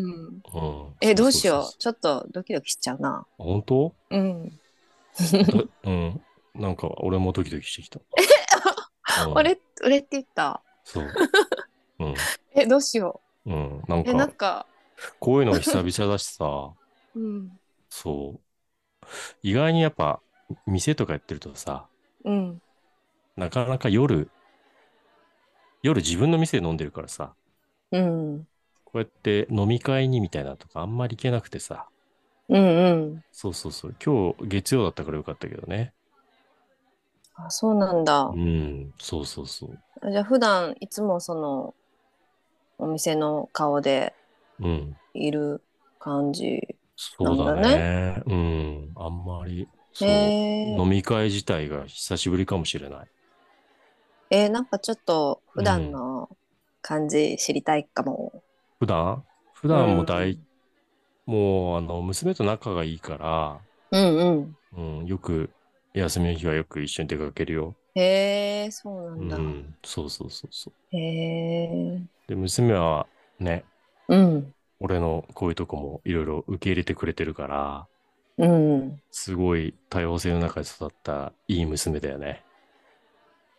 え、どうしよう？ちょっとドキドキしちゃうな。そ本当？うん。だうん。なんか、俺もドキドキしてきた。うん (laughs) 俺、俺って言った？そう。うん。え、どうしようん。なんう。え、なんか、か、こういうの久々だしさ、(laughs) うん。そう。意外にやっぱ、店とかやってるとさ、うん。なかなか夜、夜自分の店で飲んでるからさ、うん。こうやって飲み会にみたいなのとかあんまり行けなくてさ、うんうん。そうそうそう。今日月曜だったからよかったけどね。あ、そうなんだう。ん、そうそうそう。じゃあ、普段、いつもその、お店の顔でうん。いる感じ。そうだなんだね。うん。あんまりそう飲み会自体が久しぶりかもしれない。えーなんかちょっと普段の感じ知りたいかも。普段？普段も大、うんもうあの娘と仲がいいから、うんうん。うん、よく休みの日はよく一緒に出かけるよ。へえ、そうなうんだ。ん、そうそうそうそう。へえ。で、娘はね、うん。俺のこういうとこもいろいろ受け入れてくれてるから、うん。すごい多様性の中で育ったいい娘だよね。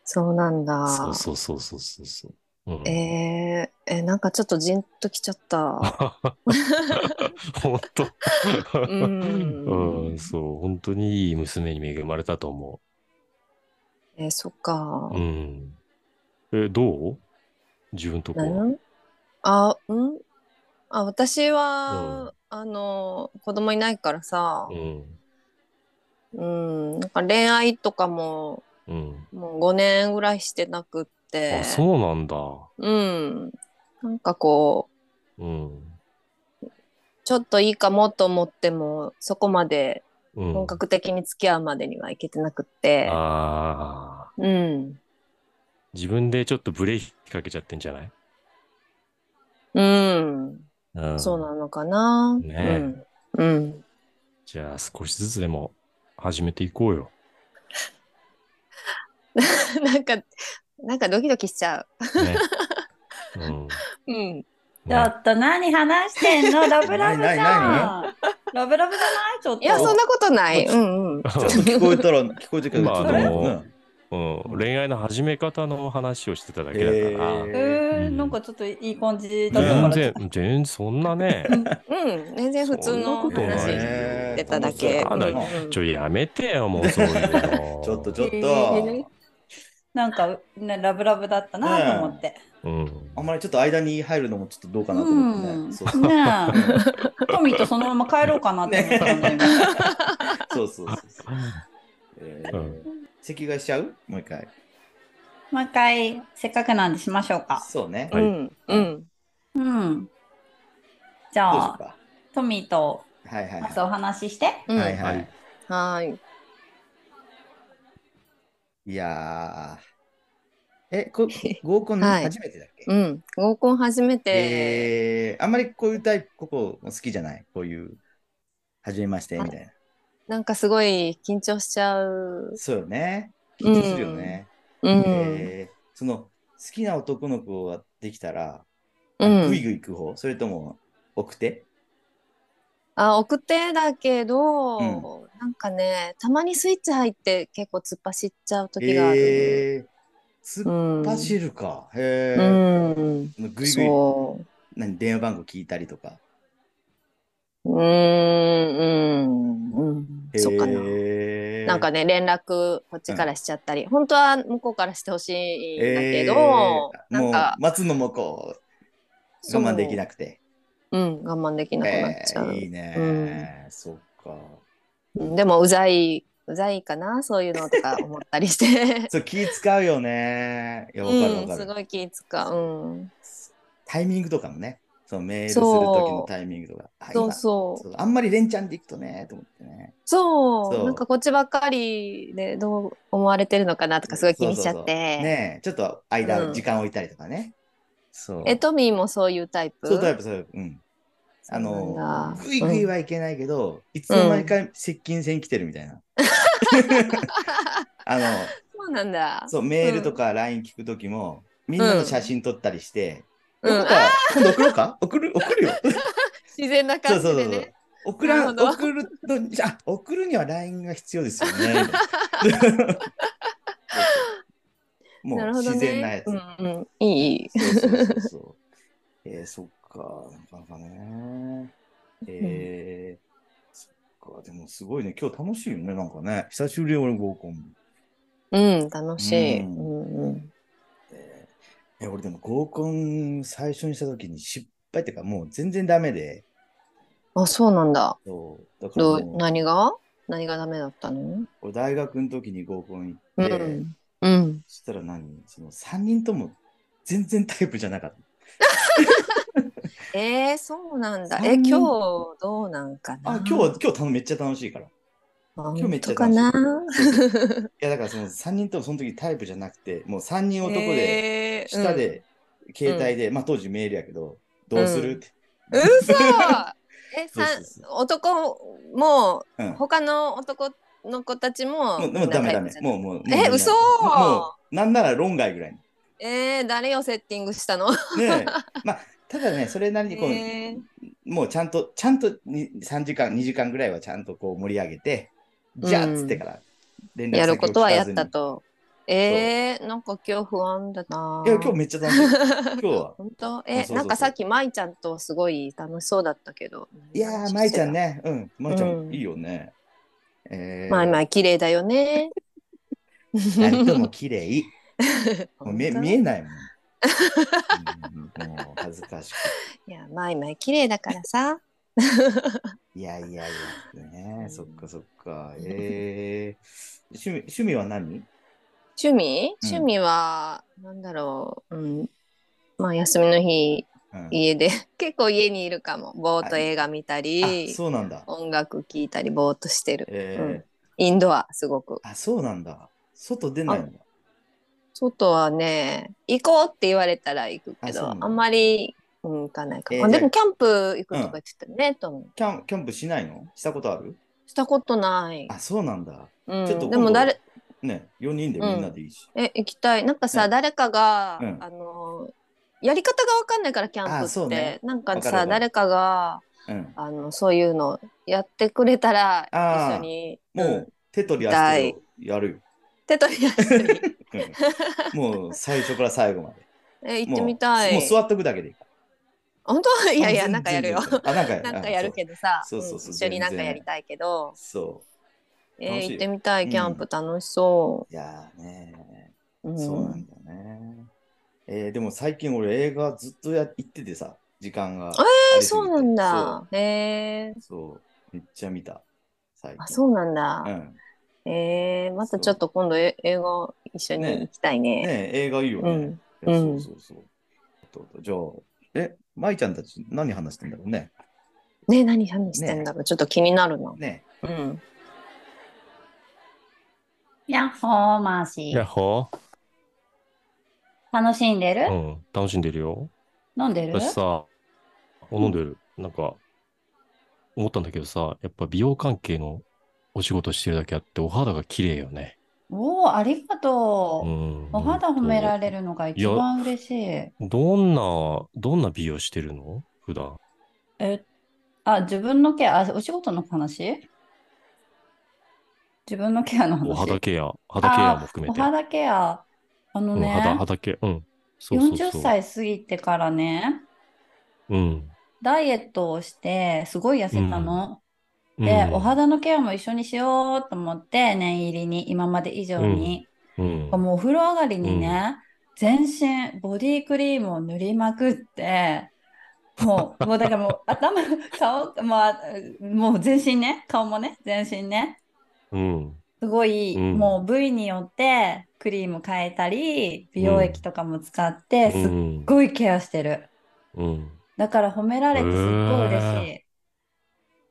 そうなんだ。そうそうそうそうそうそう。うん、えー、え、なんかちょっとじんときちゃった。(laughs) 本当うんうん、そう、本当にいい娘に恵まれたと思えーそっかう。う。ん。え、どう？自分とこは？うん？あ、うん？あ、私は、あの、子供いないからさう、ん。うん、なんか恋愛とかも、うん。もう5年ぐらいしてなくってあ、、そうなんだ。うん。なんかこう、うん。ちょっといいかもと思っても、そこまでうん。本格的に付き合うまでにはいけてなくって、ああ。うん。自分でちょっとブレーキかけちゃってんじゃない？うん。うん。そうなのかな。ねうん。うん。じゃあ少しずつでも始めていこうよ。(laughs) なんか、なんかドキドキしちゃね。(laughs) うん。う。うん。ちょっと何話してんの？(laughs) ラブラブじゃん。ラブラブじゃない？ちょっと。いや、そんなことない。ううんうん。ちょっと聞こえたら、(laughs) 聞こえてくる。まああのうん。うん、恋愛の始め方の話をしてただけだから、へえー、うん。なんかちょっといい感じだったから。全然、全然そんなね、(laughs) うん。全然普通のそんなことない話ね。してただけ。あだうん。ちょ、やめてよ、もうそういうの。(laughs) ちょっとちょっえとー、なんか、ね、ラブラブだったなと思って。うん。あんまりちょっと間に入るのもちょっとどうかなと思ってね。そうそうねえ。トミーとそのまま帰ろうかなって思ったんだ (laughs) よ、今そうそうそうそう。えーうん席替えしちゃう？もう一回。もう一回、せっかくなんでしましょうか。そうね。はいうん。うん。うん。じゃあ。トミーとはいはいまずおは話しして。い。うんはいはい。はーい。いやー。え、こ (laughs) 合コンはい初めてだっけ？うん。合コン初めて、えー、あんまりこういうタイプ、ここ好きじゃない？こういう、初めましてみたいな。なんかすごい緊張しちゃう。そうよね。緊張するよね。うん。えーその、好きな男の子ができたら、うんぐいぐい行く方？それとも、奥手あ、送ってだけど、うんなんかね、たまにスイッチ入って結構突っ走っちゃう時がある。えー、突うんっ走るか。へうえ。ん。そのぐいぐい、そ何、電話番号聞いたりとか。う。うーん、うん、うん。そうかな。なんかね、連絡こっちからしちゃったり、本当は向こうからしてほしいんだけど、えーなんかもう、待つのもこう、我慢できなくて。うん、我慢できなくなっちゃう。えーいいね、そっか。うんでも、うざい、うざいかな、そういうのとか思ったりして。(laughs) そう、気使うよね。いや、わかるわうん、かる。すごい気使う。うん。タイミングとかもね。そのメールする時のタイミングとか。あそう今そう。あんまり連チャンでいくとね、と思ってね。そうそうなんかこっちばっかりでどう思われてるのかなとかすごい気にしちゃって。ねえちょっと間、うん時間置いたりとかね。そう。え、トミーもそういうタイプ？そうタイプ、そうタイプ。うん。あのぐいぐいはいけないけど、いつの間にか接近戦来てるみたいな。あの、そうなんだ。そう、メールとか LINE 聞くときも、みんなの写真撮ったりして、うん送ろうか？送る、送るよ。(laughs) 自然なそ感うそうそうそうじでね。。送ら送るの、じゃあ、送るには LINE が必要ですよね。(laughs) もう自然なやね。つ。うんうん。いい。そうそうそうそう。えー、そっか、なかなかね。えー、か、でもすごいね、今日楽しいよね、なんかね。久しぶり俺合コン。うん、楽しい。ううんんうん。え俺でも合コン最初にした時に失敗っていうか、もう全然ダメで。あ、そうなんだ。そうだから何が？何がダメだったの？俺大学の時に合コンう行って、ん。うん。そしたら何？その3人とも全然タイプじゃなかった。(laughs) えー、そうなんだ。え、今日どうなんかな？あ、今日は、今日めっちゃ楽しいから。本今日めっちゃ当かなそうそういやだからその3人ともその時タイプじゃなくて、もう3人男で、えー下で、携帯で、まあ当時メールやけど、どうする？って。うん、嘘！(laughs) えそうさそうそう。男もうん。他の男の子たちももうもうダメダメ。もうもう。もうえ嘘！もう、なんなら論外ぐらい。に。えー、誰をセッティングしたの？ねえ。まあ、ただね、それなりにこう、えーもうちゃんと、ちゃんとに3時間、2時間ぐらいはちゃんとこう盛り上げて、じゃあっつってから連絡先をやることはやったとえー、なんか今日不安だなに。いや、今日めっちゃ楽しい。(laughs) 今日は。本当？えそうなんかさっき舞ちゃんとすごい楽しそうだったけどいやー、舞ちゃんね。うん、舞ちゃうんん、いいよね。えー、まあまあ綺麗だよね (laughs) 二人とも綺麗。(laughs) もう見え本当？見えないもん。うんもう恥ずかしくいやまあまあ綺麗だからさ。いやいやいや、ね、そっかそっか。えー、趣味趣味は何？趣味、うん。趣味はなんだろう、うん、まあ休みの日うん。家で。(laughs) 結構家にいるかも。ぼーっと映画見たありそうなんだ。音楽聴いたりぼーっとしてる。えー。うん。インドアすごく。あ、そうなんだ。外出ないんだ。外はね行こうって言われたら行くけどあんまり、うん、行かないかも、えーでもキャンプ行くとか言ってたね、トム。キャンキャンプしないの？したことある？したことない、あ、そうなんだ。うん、ちょっとでも誰ね、4人でみんなでいいし。え行きたい。なんかさ、ね。誰かが、うん。あのやり方がわかんないからキャンプあって、そうね。なんかさ誰かがうん。あのそういうのやってくれたら一緒にもん。う手取り足取りやるよ。手取り足取りうん。もう最初から最後まで。え行ってみたい。もうもう座っとくだけでいいか本当？いやいやなんかやるよ。あ、なんかやる (laughs) なんかやるけどさ。そう。そうそううん。一緒になんかやりたいけど。そえ楽しい。ー行ってみたい。キャンプ楽しそう。いやーね、う、ん、そうなんだよね。えーでも最近俺映画ずっとや行っててさ、時間がありすぎて。えーそうなんだ。へえそう。そう、めっちゃ見た。最近。あそうなんだ、うん。えー、またちょっと今度え映画一緒にね行きたいねね映画いいよね。うんいやうんそうそうそう。とじゃあ、え、舞ちゃんたち何話してんだろうね？ね何何してんだろう、ちょっと気になるなね。うんやっほー、マーシやっー。ほ楽しんでる？ー。うん、楽しんでるよ。飲んでる？私さ、飲んでる。なんか、思ったんだけどさ、やっぱ美容関係のお仕事してるだけあって、お肌が綺麗よね。おー、ありがとう。うん。お肌褒めらる。れるのが一番嬉しい。どんな、どんな美容してるの？普段。え、あ、自分のケア、あ、お仕事の話？自分のケアの話？お肌ケア、肌ケアも含めて。あお肌ケア。あのうん、ね、肌、肌ケア。うん。そうそうそう。40歳過ぎてからね、うん。ダイエットをして、すごい痩せたの。で、うんお肌のケアも一緒にしようと思って、念入りに、今まで以上に。うん。もうお風呂上がりにね、全身ボディクリームを塗りまくって、もう、もうだからもう (laughs) 頭、顔、まあ、もう全身ね、顔もね、全身ね、うん。すごい、うんもう部位によってクリーム変えたり、美容液とかも使って、すっうん。ごいケアしてる。うん。だから褒められてすっごい嬉しい。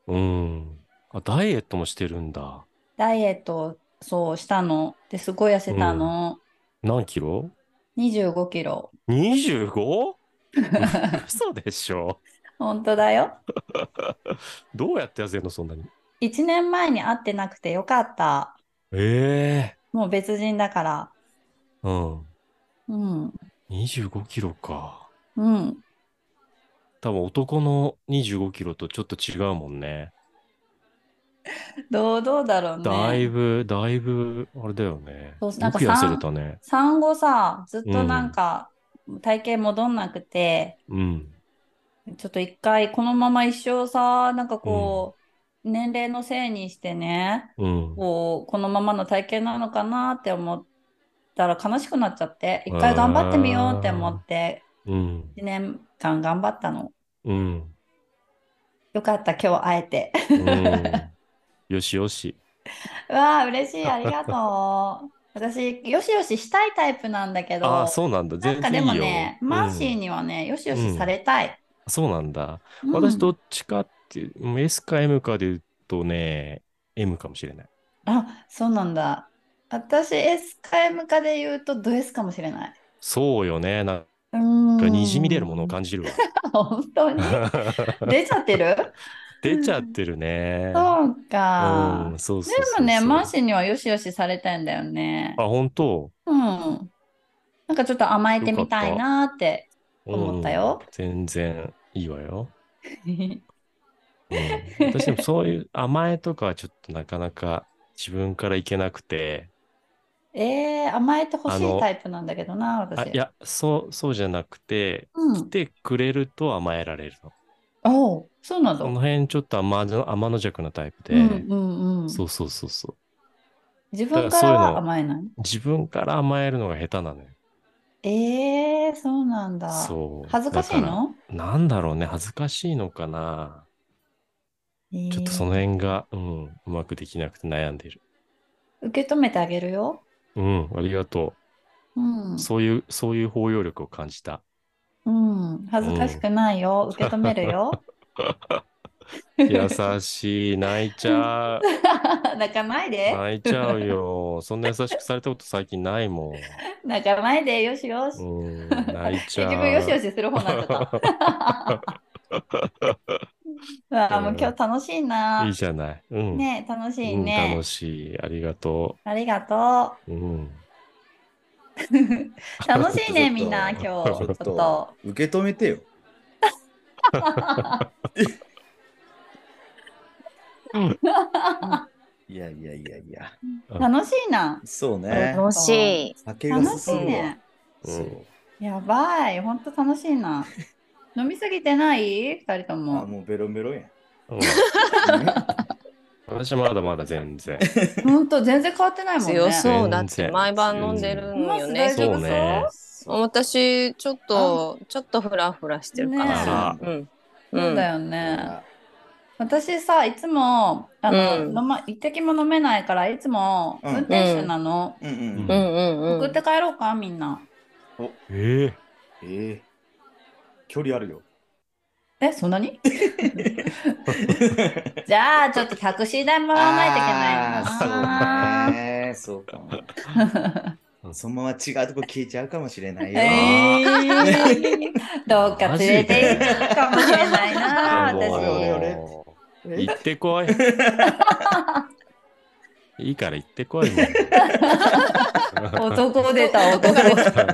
うん。あ、ダイエットもしてるんだ。ダイエットをそうしたの。で、すごい痩せたの。何キロ？25キロ。?25? (laughs) 嘘でしょ本当だよ。(laughs) どうやって痩せるの？そんなに。1年前に会ってなくてよかった。ええもう別人だから。うん。うん。25キロか。うん。多分男の25キロとちょっと違うもんね。(laughs) どう、どうだろうね。だいぶ、だいぶ、あれだよね。そうなんかよく痩せれたね。産後さ、ずっとなんか体型戻んなくて、うん。ちょっと一回このまま一生さ、なんかこう、年齢のせいにしてね、うん。こう、このままの体型なのかなって思ったら悲しくなっちゃって、一回頑張ってみようって思って、うん。1年間頑張ったの。うん。よかった、今日会えて。うん。よしよし。うわあ、嬉しい、ありがとう。(laughs) 私、よしよししたいタイプなんだけど、ああ、そうなんだ。なんかで全然いいよ。もね、マーシーうんにはね、よしよしされたい。そうなんだ。うん私どっちかっていう、もう S か M かで言うとね、M かもしれない。あ、そうなんだ。私 S か M かで言うとド S かもしれない。そうよね。なんうーん。かにじみ出るものを感じるわ。(laughs) 本当に？(laughs) 出ちゃってる？出ちゃってるね。そううか。ん、そうそうでそうそう。もね、マーシーにはよしよしされたんだよね。あ、本当？うん。なんかちょっと甘えてみたいなーって。思ったようん全然いいわよ。(laughs) うん、私でもそういう甘えとかはちょっとなかなか自分からいけなくて、えー、甘えてほしあのいタイプなんだけどな、あ、私。いや、そう、そうじゃなくて、来うん。てくれると甘えられるの。おう、そうなんだ。その辺ちょっと甘の天の弱なタイプで、うんうんうん。そうそうそうそう。自分からは甘えない？自分から甘えるのが下手なのよ。えー、そうなんだ。そう。恥ずかしいの？なんだろうね、恥ずかしいのかな。えーちょっとその辺が、うん、うまくできなくて悩んでる。受け止めてあげるよ。うん、ありがとうんう。。そういう、そういう包容力を感じた。うん。恥ずかしくないよ。受け止めるよ。(laughs) 優しい、泣いちゃう。(laughs) 泣かないで。泣いちゃうよ。(laughs) そんな優しくされたこと最近ないもん。泣かないで。よしよし。うん、泣いちゃう。自分よしよしする方になっちゃった。(laughs) あーもう今日楽しいな。いいじゃない。うん。ね楽しいうん、ね楽。しい。ありがとありがとう。うん。う。楽しいね、みんな、今日。ちょっと。受け止めてよ。(laughs) いやいやいやいや。楽しいな。そうね。楽しい。酒が楽し進ね。そう。やばい。ほんと楽しいな。(laughs) 飲みすぎてない？二人とあ、も。もうベロベロやん。うん (laughs) 私まだまだ全然。ほんと全然変わってないもんね。強そうだっ全然て毎晩飲んでるんよね。そうね。私ちょっとちょっとフラフラしてるかねら。えうん。そうだよね。私さ、いつも、あの、うん飲ま、一滴も飲めないから、いつもうん運転手なの。うんうんううんんうんうん。送って帰ろうか、みんな。ええええ距離あるよ。え、そんなに？じゃあ、ちょっとタクシー代もらわないといけないな。あーそうね。そうかも。(laughs) そのまま違うとこ消えちゃうかもしれないよ。えー、どうか連れて行くかもしれないな、私。行ってこい。いいから行ってこい。男出た、男出た。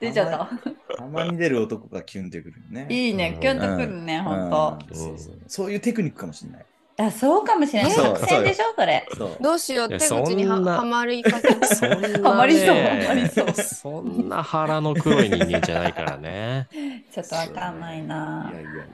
出ちゃった。たまに出る男がキュンってくるよね。いいね、キュンとくるね、ほんと。うんそうそうそういうテクニックかもしれない。あ、そうかもしれない。そう作戦でしょ、それ。そう。どうしよう手口にはそんなはまりかけて。そんなねハマりそうハマりそうそんな腹の黒い人間じゃないからね。ちょっとわかんないな。いやいやいや。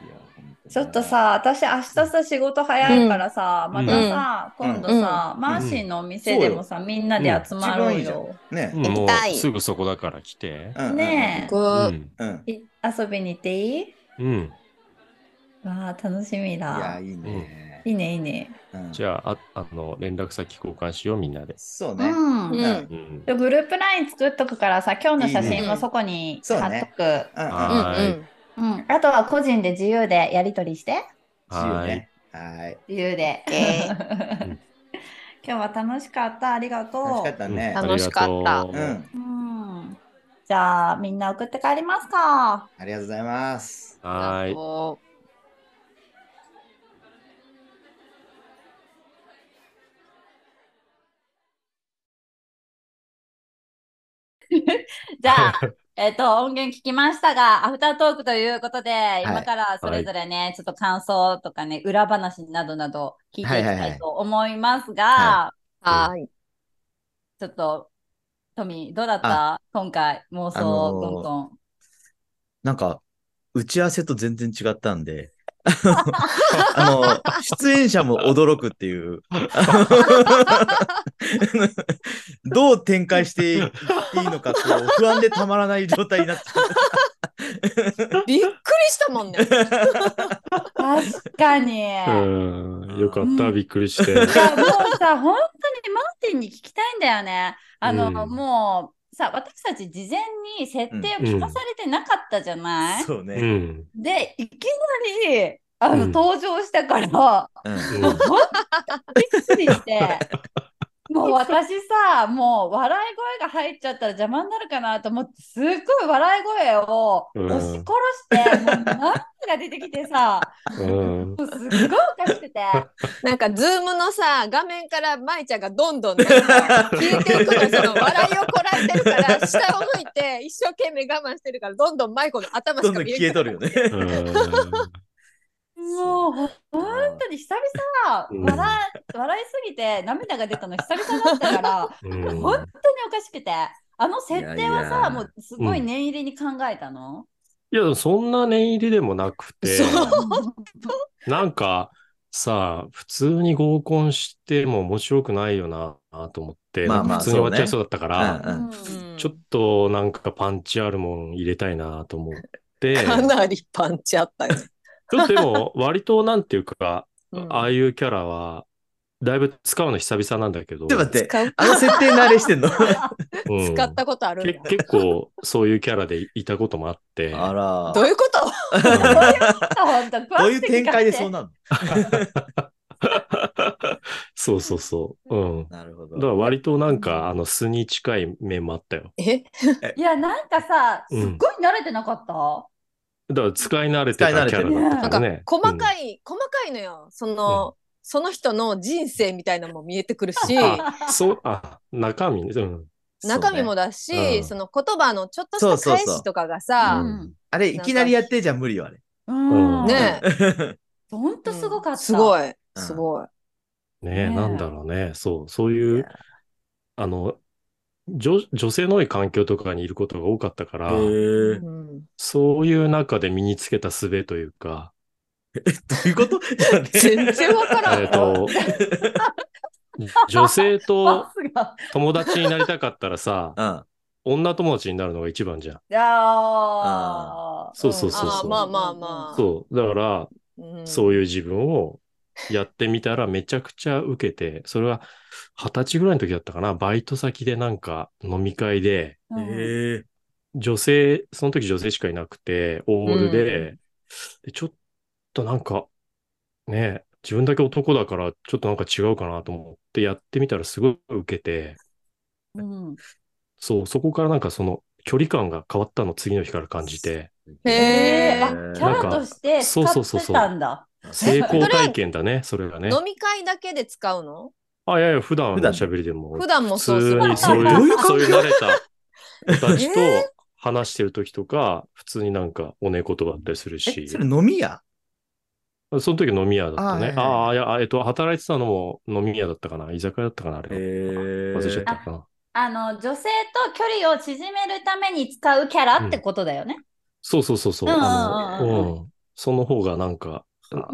ちょっと、さ、私明日さ、仕事早いからさ、んまたさ、うん今度さ、マーシーのお店でもさ、みんなで集まろうよ。。ね。うんも行きたいうすぐそこだから来て。うんねう僕ん。うんうん。い遊びに行っていい？うん。わあ、楽しみいや、だ。いいね。いいね、いいね。うんじゃあ、ああの、連絡先交換しよう、みんなで。うそうね。ん。うんうん。でグループライン作っとくからさ、今日の写真もそこに貼っとく。うんうん。はーいうん。あとは個人で自由でやり取りして。自由はいね。はい。自由で。え (laughs) 今日は楽しかった。ありがとう。楽しかったね。楽しかったありがとううん。うん。じゃあ、みんな送って帰りますか。ありがとうございます。はーい。(laughs) じゃあ、えっと、音源聞きましたが、アフタートークということで、今からそれぞれね、ちょっと感想とかね、裏話などなど聞いていきたいと思いますが、うはーい。ちょっと、トミー、どうだった？今回、妄あ想、のーゴンゴン。なんか、打ち合わせと全然違ったんで、(laughs) あの、出演者も驚くっていう、(laughs) どう展開していいのか、こう、不安でたまらない状態になっちゃう。びっくりしたもんね。確かに。うん。よかった、うんびっくりして。もうさ、本当にマーティンに聞きたいんだよね。あの、うんもうさ、私たち事前に設定を聞かされてなかったじゃない、そうね。うん。で、いきなり、あの、うん。登場したから、うん。(laughs) うんびっくりして、(laughs) もう私さ、もう笑い声が入っちゃったら邪魔になるかなと思って、すっごい笑い声をうん押し殺して、もう涙が出てきてさ、うんもうすっごいおかしくて。なんかズームのさ画面から舞ちゃんがどんどん消えていくのその笑いをこらえてるから下を向いて一生懸命我慢してるからどんどん舞子の頭どんどんしか見え消えとるよね。(laughs) もう。ほ本当に久々、うん。笑い笑いすぎて涙が出たの久々だったから、うん。本当におかしくて、あの設定はいさ、やいや。もうすごい念入りに考えたの？いや、そんな念入りでもなくて、なんかさ、普通に合コンしても面白くないよなと思って、まあまあなんか普通に終わっちゃいそうだったから、うんうん。ちょっとなんかパンチあるもん入れたいなと思って、かなりパンチあったよ、ちょっとでも割となんていうか、うん。ああいうキャラは、だいぶ使うの久々なんだけど、ちょっと待って、あの設定慣れしてんの？(laughs) うん。使ったことある結構そういうキャラでいたこともあって、あら。どういうこと？本当どういう展開でそうななの？(laughs) そうそうそう。うん。なるほだからど。割となんか、あの素に近い面もあったよ。え？いや、なんかさ、すっうんごい慣れてなかった、だから使い慣れてたキャラだったなんかからね。細かい、細かいのよ。その、その人の人生みたいなのも見えてくるし。うんそう、あ、中身ね。うん。中身もだし、うん。その言葉のちょっとそうした返しとかがさ、うん。あれ、いきなりやってじゃ無理よ、あれ。うん。ねほんとすごかった。すごいうん。すごい、ねねえ。なんだろうね。そう、そういう、あの、女女性の多い環境とかにいることが多かったから、そういう中で身につけた術というか、ういうこと？(laughs) 全然わからん、えっと、女性と友達になりたかったらさ、うん。女友達になるのが一番じゃん。いやー。そうそうそうそう。まあまあまあ。そう。だから、うん。そういう自分をやってみたらめちゃくちゃ受けて、それは二十歳ぐらいの時だったかな、バイト先でなんか飲み会で、うん。女性、その時女性しかいなくて、オールで、でちょっとなんか、ね、自分だけ男だからちょっとなんか違うかなと思ってやってみたらすごい受けて、うん。そう、そこからなんかその距離感が変わったの次の日から感じて、へえー、あーキャラとして使ってたんだ。成功体験だね、それがね。飲み会だけで使うの？あ、いやいや、普段の普段喋りでも、普段も普そうする通にそういうそういう慣れた人たちとえ話してる時とか、普通になんかおね言葉だったりするえ、し、それ飲み屋？その時飲み屋だったね。あああ、いや、あえっと、働いてたのも飲み屋だったかな。居酒屋だったかな、あれ。へ忘れちゃっえ。たかな。あの、女性と距離を縮めるために使うキャラってことだよね。そうそうそうそう。うんあうんうんの、うん。その方がなんか、あ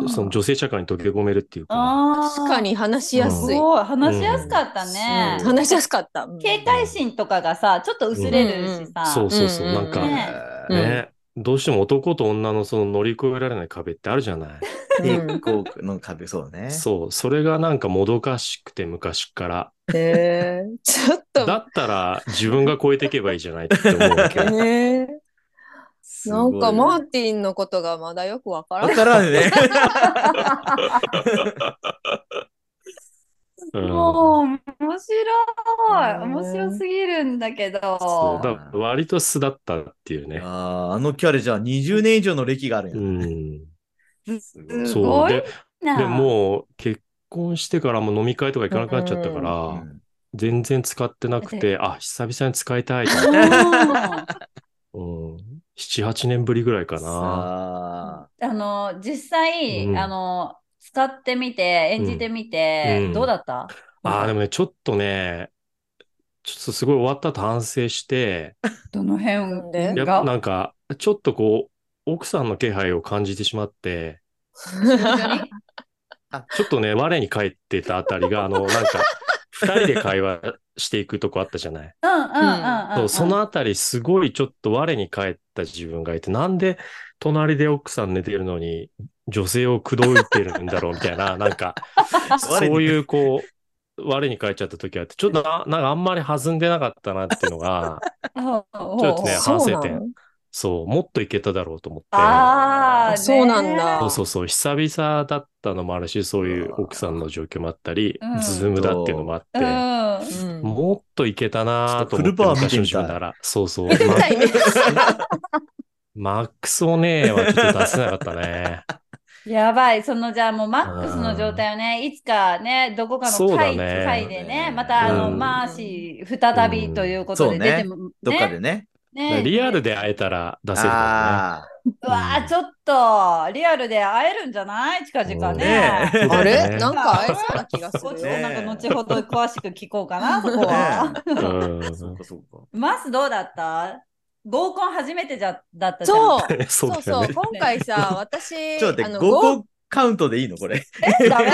その女性社会に溶け込めるっていうか、あ確かに話しやすい、すごい。話しやすかったね。うん。話しやすかった、うん。警戒心とかがさ、ちょっと薄れるしさ。そうそうそう。うん。なんか、ね。うんね、どうしても男と女のその乗り越えられない壁ってあるじゃない。うん。抵抗の壁、そうね。そう、それがなんかもどかしくて昔から。へー。ちょっとだったら自分が超えていけばいいじゃないって思うわけ。へーすごいなんかマーティンのことがまだよくわからわない。からんね。(laughs) うんもう、面白い。うん面白すぎるんだけそうど。だから割と素だったっていうね。あーあのキャラじゃあ20年以上の歴があるんや。うん。すごいで、な。でもう結婚してからも飲み会とか行かなくなっちゃったから、うん全然使ってなくて、あ、久々に使いたいとう思って。ん (laughs) うん。7、8年ぶりぐらいかな。さあ。の、実際、うん。あの、使ってみて、演じてみて、うん。どうだった？ああ、でもね、ちょっとね、ちょっとすごい終わった後反省して、(laughs) どの辺で？やっぱが？なんか、ちょっとこう、奥さんの気配を感じてしまって、(laughs) ちょっとね、我に返ってたあたりが、あの、なんか、二人で会話していくとこあったじゃない？うんうんうんうん。そうそのあたり、すごいちょっと我に返った自分がいて、なんで隣で奥さん寝てるのに、女性を口説いてるんだろうみたいな、(laughs) なんか、そういうこう、我に返っちゃった時あって、ちょっとな、なんかあんまり弾んでなかったなっていうのが、(laughs) ちょっとね、反省点。そう、もっといけただろうと思って。ああ、そうなんだ。そうそうそう、久々だったのもあるし、そういう奥さんの状況もあったりうん、ズームだっていうのもあって、う。ん。うん。もっといけたなーと思って、昔の自分なら。そうそう。(laughs) マックス。をね、はちょっと出せなかったね。やばい、そのじゃあもうマックスの状態をね、いつかね、どこかの回、だね。回でね、またあの、うん。マーシー再びということでうん出ても、どっかでね。ねリアルで会えたら出せるかあうわー、ちょっと、リアルで会えるんじゃない？近々うんね。ねえあれ？ねなんか会えそうな気がするよ。こっちもなんか後ほど詳しく聞こうかな、そこは。あ。らね。うんねそうかそうか。マスどうだった合コン初めてじゃだったじゃん。そう。そうそう。今回さ、私、あの合コンカウントでいいの？これ。えダメ。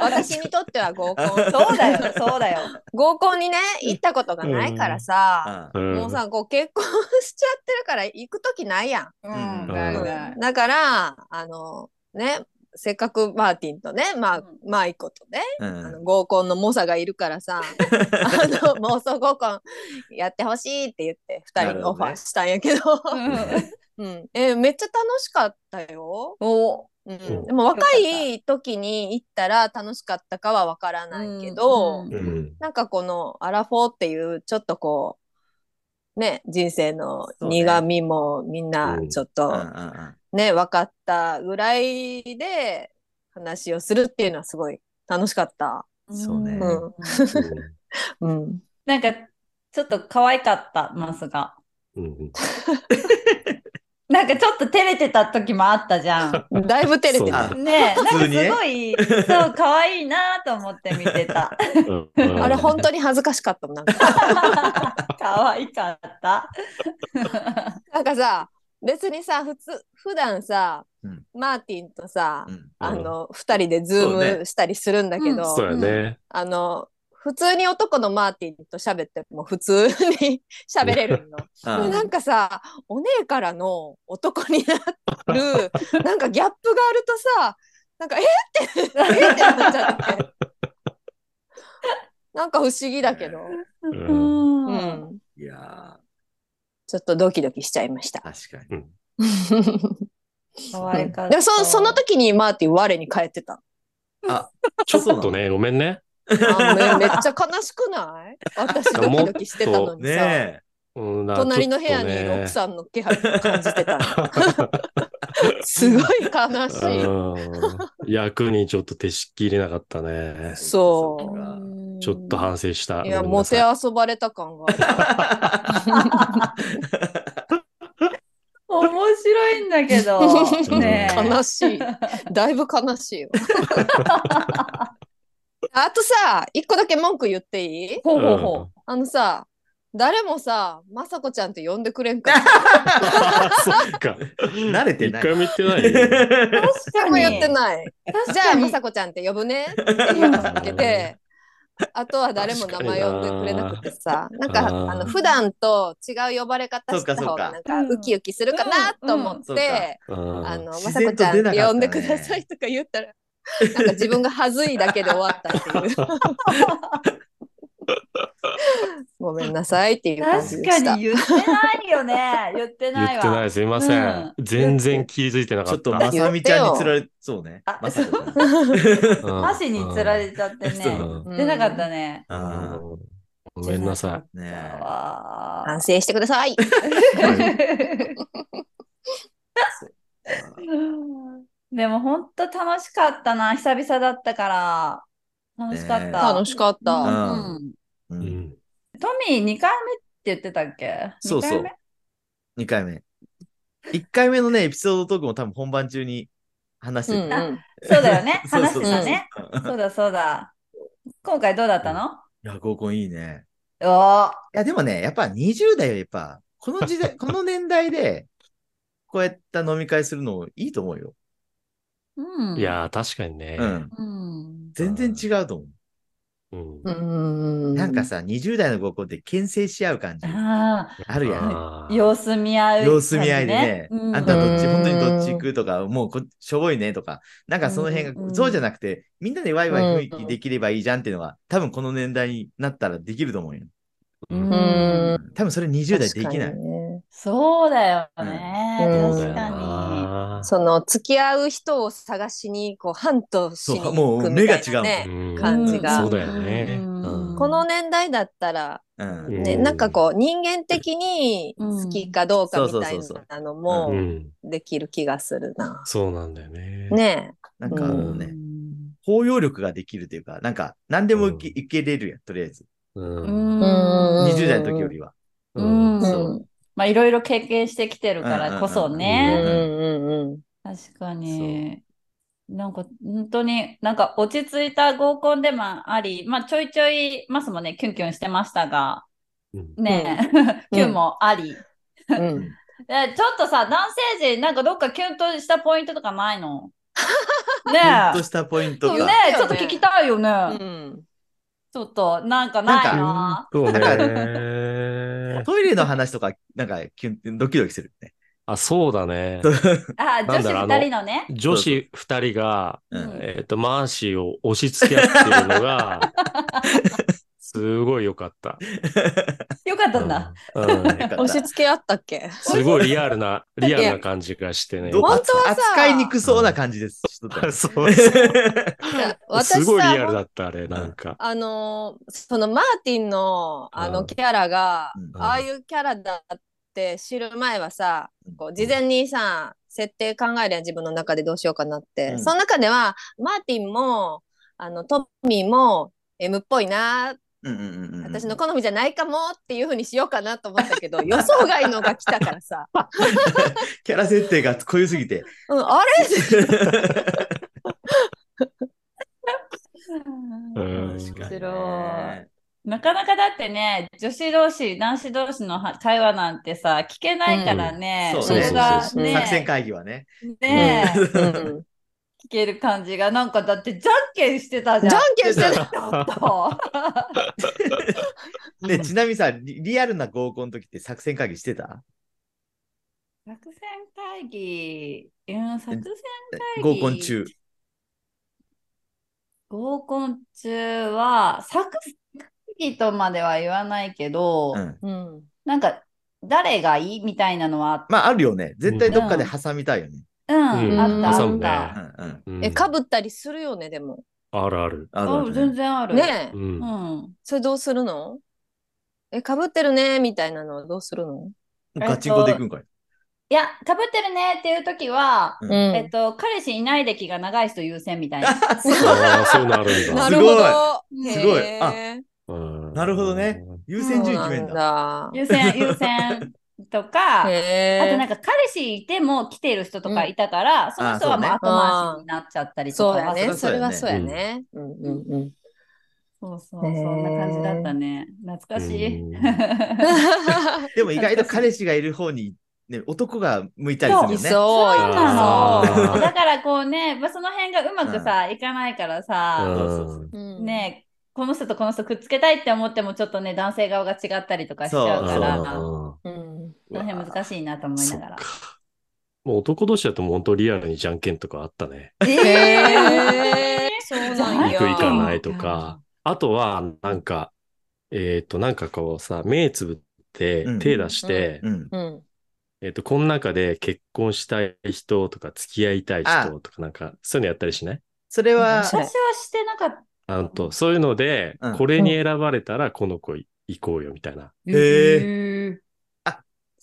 私にとっては合コン。(laughs) そうだよ、そうだよ。合コンにね、行ったことがないからさ、あうん。もうさ、こう結婚しちゃってるから行くときないやん。うん、うん。だから、あの、ね、せっかくマーティンとね、まあ、うん。マイコとね、うあのん。合コンの猛者がいるからさ、(laughs) あの妄想合コンやってほしいって言って2人にオファーしたんやけど、うん。えめっちゃ楽しかったよ。おう。んん。でも若い時に行ったら楽しかったかはわからないけど、うん。うん。なんかこのアラフォーっていうちょっとこうね人生の苦みもみんなちょっとうんうんうん。ね、分かったぐらいで話をするっていうのはすごい楽しかった。そうね。うん。うん。(laughs) なんか、ちょっと可愛かった、マスが。うんうん (laughs) なんかちょっと照れてた時もあったじゃん。(laughs) だいぶ照れてある。ねえ、なんかすごい、そう、可愛いなと思って見てた。うんうんあれ本当に恥ずかしかったもんなんか。(laughs) 可愛かった。(laughs) なんかさ、別にさ、普通、普段さ、うんマーティンとさ、うんあの、二人でズームねしたりするんだけど、ね。あの、普通に男のマーティンと喋っても普通に (laughs) 喋れるの。うんなんかさ、お姉からの男になる、(laughs) なんかギャップがあるとさ、なんか、え？って、えってなっちゃって。なんか不思議だけど、ううんうん。いやちょっとドキドキしちゃいました。ー、確かに。(laughs) 可愛かった。でもそその時にマーティン我に返ってた。あ、ちょっとね、ごめんね。あめめっちゃ悲しくない？私ドキドキしてたのにさ、ねうんな隣の部屋にいる奥さんの気配を感じてたの。(laughs) すごい悲しい。うん役にちょっと手しきれなかったえ。ね。そうちょっと反省した。いや、もて遊ばれた感がある。(laughs) 面白いんだけど。(laughs) ねえ悲しい。だいぶ悲しいわ。あとさ、一個だけ文句言っていい？ほうほうほあのさ、誰もさ、まさこちゃんって呼んでくれんかっ (laughs) そっか。慣れてない。一回も言ってないよ。う。確かに。誰も言ってない。じゃあ、まさこちゃんって呼ぶね。って言うだけで、あとは誰も名前呼んでくれなくてさ、な。んか、あー。あの、普段と違う呼ばれ方したかそうか。なんか、ウキウキするかなと思うん。って、うん。あの、ま自さこちゃんって呼んでくださいとか言ったら、なんか自分が恥ずいだけで終わったっていう。(laughs) ごめんなさいっていう感じ確でした。かに言ってないよね。言って言ないわ。ってない、すいません。うん全然気づいてなちょっとかった。まさみちゃんにつられ、そうね。あまさこちゃんうんマシに釣られちゃってね。うん言ってなかったね。あうんごめんなさい。ーねえ反省してください。(laughs) でも本当楽しかったな。久々だったから。楽しかった。ね楽しかった。うんう。うんんトミー2回目って言ってたっけ？そうそう二回目？2回目。1回目のね、エピソードトークも多分本番中に話してた。うんうんそうだよね。(laughs) 話してたね。うんそうだそうだ。今回どうだったの？いや、合コンいいね。おーいや、でもね、やっぱ20代はやっぱ、この時代、(laughs) この年代で、こうやった飲み会するのいいと思うよ。うん。いやー、確かにね。うん。うん。全然違うと思う。うんうんなんかさ、20代の合コンって牽制し合う感じ。ああるやん。あ、あー様子見合う、様子見合いでね。うんあんたどっち、うん本当にどっち行くとか、もうこしょぼいねとか、なんかその辺が、うんそうじゃなくて、みんなでワイワイ雰囲気できればいいじゃんっていうのが、多分この年代になったらできると思うよ。うんうん多分それ20代できない。確かにねそうだよね。うん確かに。その付き合う人を探しにこうハントしに行くみたいな目が違ねうん感じがそうだよね。この年代だったら、うん。ね、うんなんかこう人間的に好きかどうかみたいなのうもん、できる気がするな。そうなんだよね。ねなんかあのうね、包容力ができるというか、なんか何でも受け,、れるやん、とりあえず。うん。え。うんうん20代の時よりは。うんそうまあいろいろ経験してきてるからこそうんね。うんうん確かに。なんか本当になんか落ち着いた合コンでもあり、まあちょいちょいマスもね、キュンキュンしてましたが、うんね、(laughs) キュンもあり。うん (laughs) ちょっとさ、男性陣なんかどっかキュンとしたポイントとかないの？(laughs) ねちょっとえ。したポイント。ねちょっと聞きたいよね。うんちょっとなんかないな。そうなね。トイレの話とか、なんかキュン、ドキドキするね。あ、そうだね。あ、女子二人のね。女子二人が、うんえっと、マーシーを押し付け合ってるのが、(laughs) すごい良かった。(laughs) よかったんだ。うん。うん。押し付けあったっけ？すごいリアルな、(laughs) リアルな感じがしてね。本当はさ扱いにくそうな感じです。しと。っ (laughs) たそうすごいリアルだった、あれ、なんか。あのーそのマーティンのあうん。のキャラが、うん。ああいうキャラだって知る前はさ、うん。こう事前にさ設定考えるやん自分の中でどうしようかなって、うん。その中ではマーティンもあのトミーも M っぽいなうんうんうんうん。私の好みじゃないかもっていうふうにしようかなと思ったけど (laughs) 予想外のが来たからさ、(laughs) キャラ設定が濃ゆすぎて。うん、あれ？(laughs) うん。面白い。なかなかだってね、女子同士、男子同士のは会話なんてさ、聞けないからね、うん。それがね、作戦会議はね。ねうん聞ける感じが、なんかだってじゃんけんしてたじゃん。じゃんけんしてた。で、ちなみにさ、リリアルな合コンの時って作戦会議してた？作戦会議、うん、作戦会議。合コン中。合コン中は、作戦会議とまでは言わないけど、うん。うんなんか、誰がいいみたいなのは、まあ、あるよね。絶対どっかで挟みたいよね。うん、うんあった、挟むあった。うんうん。うんえかぶったりするよねでもあるある。ああるあるね全然ある。ねえ、うんうん。それどうするの？えかぶってるねみたいなのはどうするの？ガチンコでいくんかい。いや、かぶってるねっていう時は、ううんえっと、彼氏いない歴が長い人優先みたいな。(laughs) ああ、そういうのあるんだ。なるほどすごいへーうんなるほどね。優先順位決めんだ。なん優先、優先とか、あとなんか彼氏いても来てる人とかいたから、その人はもうあ後回しになっちゃったりとかはそうだね。そそれはそうやね。うんうんうん。そうそう、そんな感じだったね。懐かしい。う (laughs) んでも意外と彼氏がいる方に、ね、男が向いたりするよね。いそうそうなの。だからこうね、まあその辺がうまくさ、いかないからさ、うんうんね、この人とこの人くっつけたいって思ってもちょっとね、男性側が違ったりとかしちゃうから、難しいなと思いながら。もう男同士だともう本当リアルにじゃんけんとかあったね。へーそうなんや。じゃんけん行く行かないとか。あとは、なんか、えっと、なんかこうさ、目つぶってうん手出して、うん。うん。えっと、この中で結婚したい人とか付き合いたい人とかなんか、そういうのやったりしない？それは私はしてなかっあんと、そういうのでうん、これに選ばれたらこの子行こうよみたいな。た。へー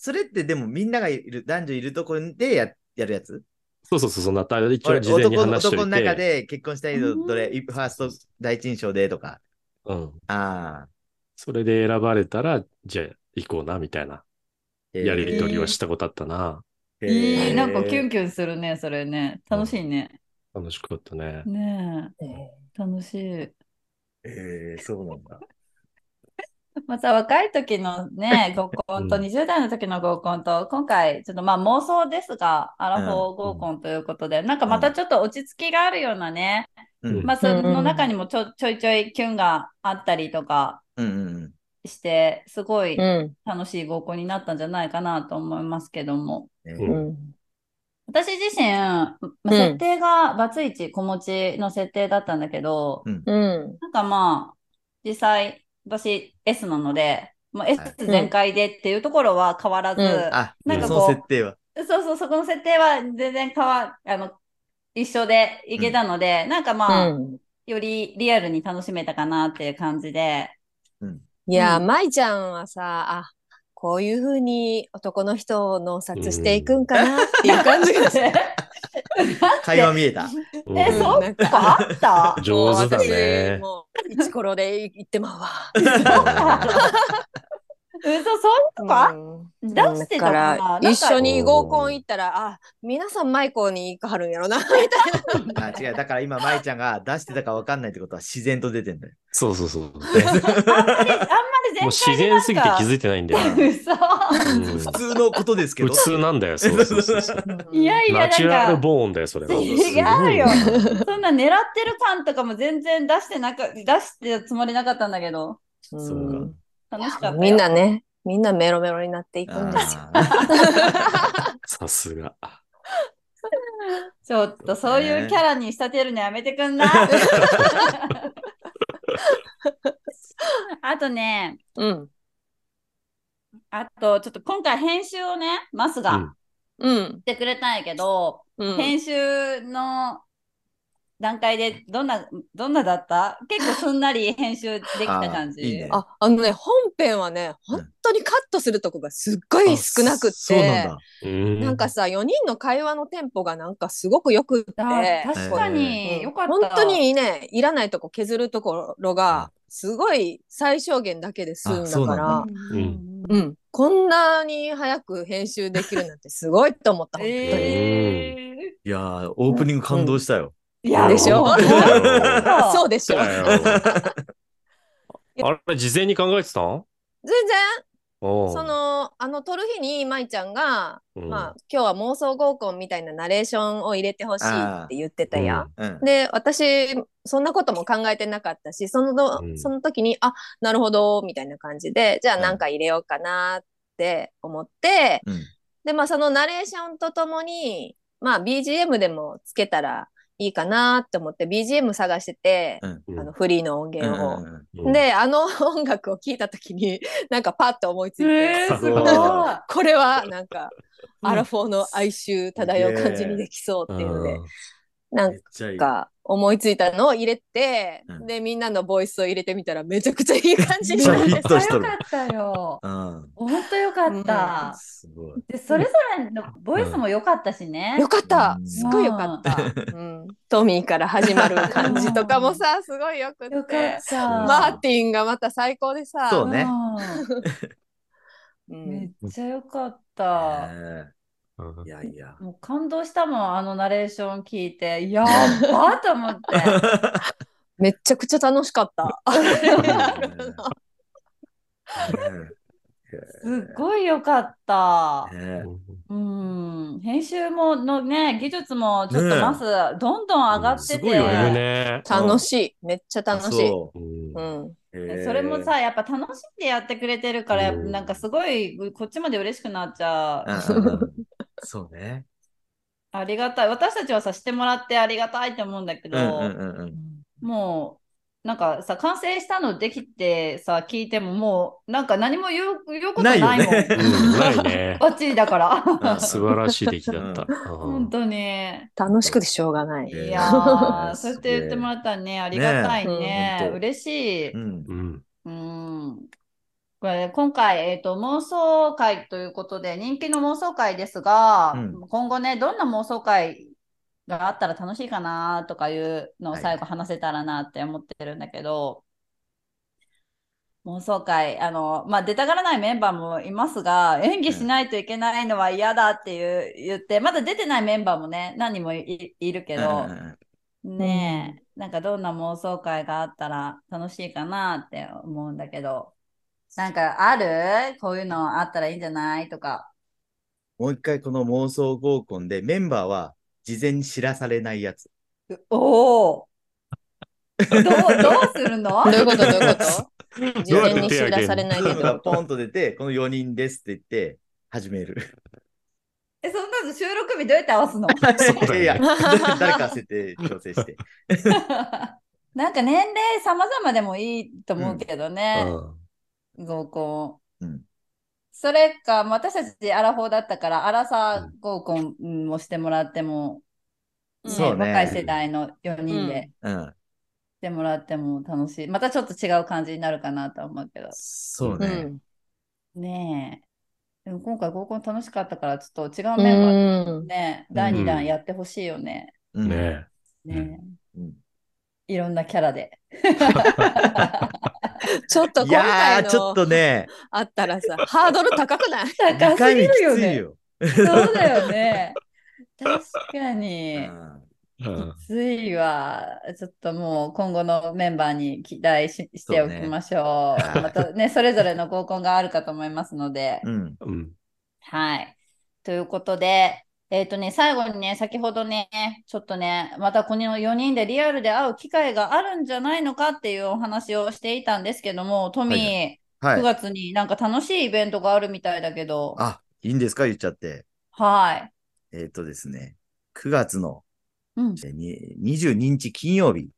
それってでもみんながいる、男女いるところでややるやつ？そうそうそう、そんな、一応俺事前に話しとい男の中て。で結婚したいのどれ、ファースト第一印象でとか。うん。ああ。それで選ばれたら、じゃあ行こうな、みたいなえーやりとりはしたことあったな。へいーい、なんかキュンキュンするね、それね。楽しいね。楽しかったね。ねえ、楽しい。えー、そうなんだ。また若い時のね、(laughs) 合コンとうん20代の時の合コンと、今回ちょっとまあ妄想ですが、アラフォー合コンということで、なんかまたちょっと落ち着きがあるようなね、うん。まあその中にもちょちょいちょいキュンがあったりとかうんうんして、すごいうん。楽しい合コンになったんじゃないかなと思いますけども。私自身、まあうん設定がバツイチ子持ちの設定だったんだけど、うん。なんかまあ、実際、私 S なので、もう S 全開でっていうところは変わらず、うんあ、なんかこうその設定は。そうそう、そこの設定は全然変わ、あの、一緒でいけたので、なんかまあ、うんよりリアルに楽しめたかなっていう感じで。いや舞ちゃんはさ、あ、こういうふうに男の人を脳殺していくんかなっていう感じがして。(laughs) (laughs) 会話見えた？うんえ、うんそっなんかかあった？上手だね。もうイチコロで言ってまうわ。(laughs) 嘘、そんなとこうん出してたから一緒に合コン行ったら、あ、皆さんマイコに行かはるんやろな、みたいな。(laughs) あ違う。だから今、舞ちゃんが出してたか分かんないってことは自然と出てんだよ。そうそうそう。も (laughs) あんまり、あんまり全う自然すぎて気づいてないんだよ。(laughs) 嘘。うん普通のことですけど。普通なんだよ。そうそうそうそう。いやいや、ナチュラルボーンだよ、それは。違うよな。そんな狙ってる感とかも全然出してなか、出してるつもりなかったんだけど、うんそう楽しかったよ。みんなね、みんなメロメロになっていくんですよ。あ (laughs) さすが。ちょっとそういうキャラに仕立てるのやめてくんない？あとね、うん。あとちょっと今回編集をね、マスがうんうんし。てくれたんやけど、うん。編集の段階でどんな、どんなだった？結構すんなり編集できた感じ。あーいいね。あ、あのね、本編はね、本当にカットするとこがすっごい少なくって、なんかさ、4人の会話のテンポがなんかすごくよくって、あ確かうん。に、よかった。本当にね、いらないとこ削るところが、すごい最小限だけで済んだだから、うんうん、こんなに早く編集できるなんてすごいと思った、本当に。えいやー、オープニング感動したよ。ー、いやでしょ (laughs) そうでしょ。(laughs) あれ、事前に考えてた？ん全然、その、あの、撮る日に舞ちゃんが、うん。まあ、今日は妄想合コンみたいなナレーションを入れてほしいって言ってたやん。うん。で、私、そんなことも考えてなかったし、その、うん。その時に、あ、なるほど、みたいな感じで、じゃあうん。なんか入れようかなって思って、うん。で、まあそのナレーションとともに、まあ BGM でもつけたらいいかなって思って BGM 探してて、うん。あのフリーの音うん源を。うんうん。で、あの音楽を聴いた時に、(laughs) なんかパッと思いついて、えー、すごい。これはなんか、うんアラフォーの哀愁漂う感じにできそうっていうので、なん。か思いついたのを入れて、うんでみんなのボイスを入れてみたらめちゃくちゃいい感じになってよかったよ。うん。(laughs) 本当よかった。すごい。で、それぞれのボイスも良かったしね。よかったうんすごいよかった、うん、トミーから始まる感じとかもさすごいよくってよかった。マーティンがまた最高でさそうねううんめんっちゃよかった。えうんーいやいや。もう感動したもん、あのナレーション聞いて。(laughs) やっばと思って。めっちゃくちゃ楽しかった (laughs) すっごいよかった。ねうん。編集ものね、技術もちょっとねます、どんどん上がってて。すごいよいるね。楽しいめっちゃ楽しいそううんそれもさ、やっぱ楽しんでやってくれてるから、うんなんかすごいこっちまで嬉しくなっちゃう。そうね。ありがたい。私たちはさ、してもらってありがたいって思うんだけど、うんうんうんうんもう、なんかさ、完成したのできてさ、聞いてももう、なんか何も言う言うことないもん。ないよねうんないね。(laughs) バッチリだから。うん素晴らしい出来だった。(laughs) 本当に。楽しくてしょうがないいやそうやって言ってもらったらね、ありがたいね。ねえほんと嬉しい。うんうん。うん。これ今回、えっと、妄想会ということで、人気の妄想会ですが、うん。今後ね、どんな妄想会があったら楽しいかなとかいうのを最後話せたらなって思ってるんだけど、妄想会、あの、まあ、出たがらないメンバーもいますが、演技しないといけないのは嫌だっていう言って、まだ出てないメンバーもね、何人もいいるけど、うん。ねえ、なんかどんな妄想会があったら楽しいかなって思うんだけど、なんかある？こういうのあったらいいんじゃない？とか。もう一回この妄想合コンでメンバーは事前に知らされないやつ。おおどう、どうするの？どういうこと？どういうこと？(laughs) 事前に知らされないけど。がポンと出て、この4人ですって言って始める。え、そんなの収録日どうやって合わすの？いやいや、誰か設定調整して。(laughs) なんか年齢様々でもいいと思うけどね、合コうん。それか、まあ私たちアラフォーだったから、アラサー合コンもしてもらっても、ねそうね若い世代の4人でうん。してもらっても楽しい。またちょっと違う感じになるかなと思うけど。そうね。うん。ねえ。でも今回合コン楽しかったから、ちょっと違うメンバーうんでね、第2弾やってほしいよね。うんねねうんえいろんなキャラで。(laughs) (laughs) ちょっとい今や回ー、ちょっのとね、あったらさ、ハードル高くない？高2回目きすぎるよね。そうだよね。(laughs) 確かに。うんうんきついわ。ちょっともう今後のメンバーに期待ししておきましょう。そうねまたね、それぞれの合コンがあるかと思いますので。うん。うん。はい。ということで、えっ、とね、最後にね、先ほどね、ちょっとね、またこの4人でリアルで会う機会があるんじゃないのかっていうお話をしていたんですけども、トミー、9はい。月になんか楽しいイベントがあるみたいだけど、あ、いいんですか？言っちゃって。はい。えっとですね、9月のうん。えーに22日金曜日、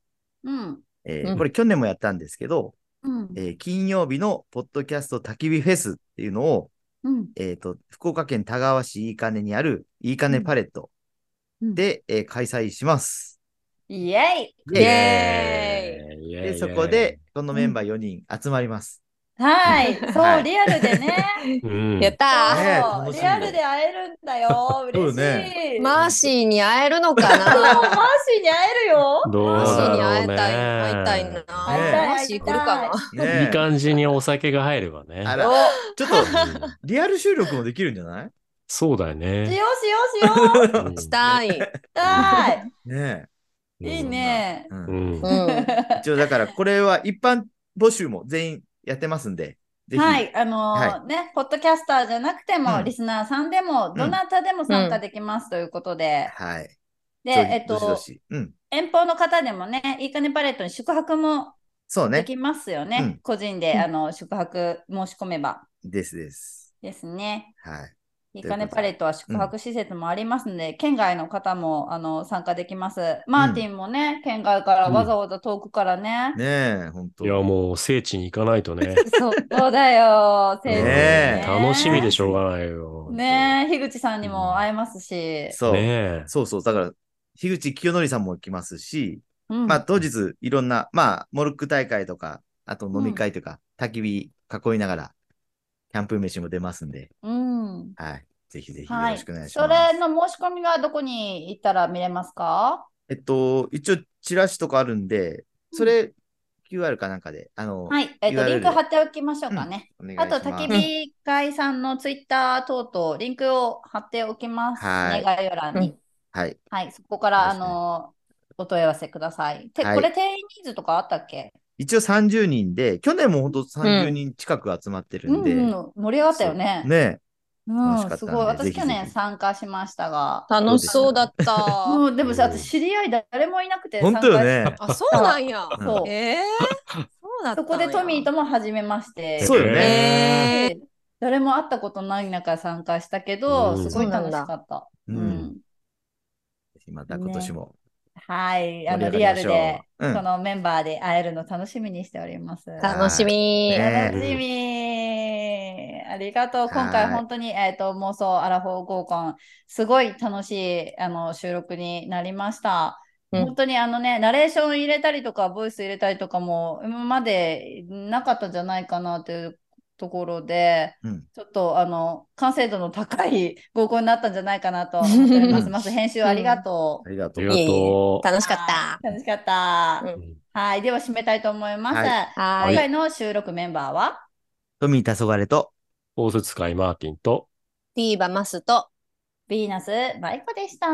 うん。うんえーこれ去年もやったんですけど、うん。えー金曜日のポッドキャスト焚き火フェスっていうのを、うん。えっ、と、福岡県田川市いいかねにあるいいかねパレットうんで、えー開催します。イエイイエーイイエーイで、そこで、このメンバー4人集まります。(laughs) はい、そう、はいリアルでね。うんやったねそう楽しみリアルで会えるんだよ。(laughs) 嬉しい。ねーマーシーに会えるのかそう、なマーシーに会えるよ。どうマーシーに。会いたい、会いたいな。会いたいマーシー来るかな？ねいい感じにお酒が入ればね。ちょっと、(laughs) リアル収録もできるんじゃない？そうだよしよね。うしようしよう。うんしたい。はねい。いいね。うん。一応だから、これは一般募集も全員やってますんで。はい、あのーはね、ポッドキャスターじゃなくても、うんリスナーさんでも、どなたでも参加できますということで、はい。で、どえっと、どしどし。うん。遠方の方でもね、いいかねパレットに宿泊もそうね。できますよね。うん個人で、うんあの宿泊申し込めばですです。ですね。はい。いいかねパレットは宿泊施設もありますので、県外の方もあの参加できます。マーティンもね、県外からわざわざ遠くからね。ねえ、ほんと。いや、もう聖地に行かないとね。そ (laughs) うそうだよ、先生、ねえ楽しみでしょうがないよ。ねえ、樋口さんにも会えますし。そう。ねえ。そうそう。だから、樋口清則さんも来ますし、うんまあ当日いろんな、まあ、モルック大会とか、あと飲み会とか、焚き火囲いながら、キャンプ飯も出ますんで、うん。はい。ぜひぜひよはい。ろしくお願いしそます。れの申し込みはどこに行ったら見れますか？えっと、一応、チラシとかあるんで、それ、QR かなんかで、あの、はい。えっと、リンク貼っておきましょうかね。お願いしあと。焚き火会さんのツイッター等々、リンクを貼っておきますね、はい概要欄に。はい。はい、そこから、あの、お問い合わせください。て、はいこれ定員人数とかあったっけ？一応30人で、去年も本当30人近く集まってるうんで、ん、うん、盛り上がったよね。そうねうん、楽しかったんですごい。私去年参加しましたが。楽しそうだった。もうでもさ、うん私知り合い誰もいなくて本当よね。あ、そうなんや。そうええそうだったんやそこでトミーとも初めまして。そうよね。ええで誰も会ったことない中参加したけど、うんすごい楽しかった。ううんん。また今年も。はい。あの、リアルで、うんこのメンバーで会えるの楽しみにしております。楽しみ。ね楽しみ。ありがとう。今はい回本当に、えっ、と、妄想アラフォー合コン、すごい楽しいあの収録になりました。うん本当にあのね、ナレーション入れたりとか、ボイス入れたりとかも、今までなかったんじゃないかなというところで、うん。ちょっとあの、完成度の高い合コンになったんじゃないかなと思っております。まず編集ありがとありがとう。ありがとう。楽しかった。う。楽しかった。うんはい。では締めたいと思います。はいはい。今回の収録メンバーは？富田そがれと、大筒使いマーティンと、ディーバマスと、ヴィーナスマイコでした。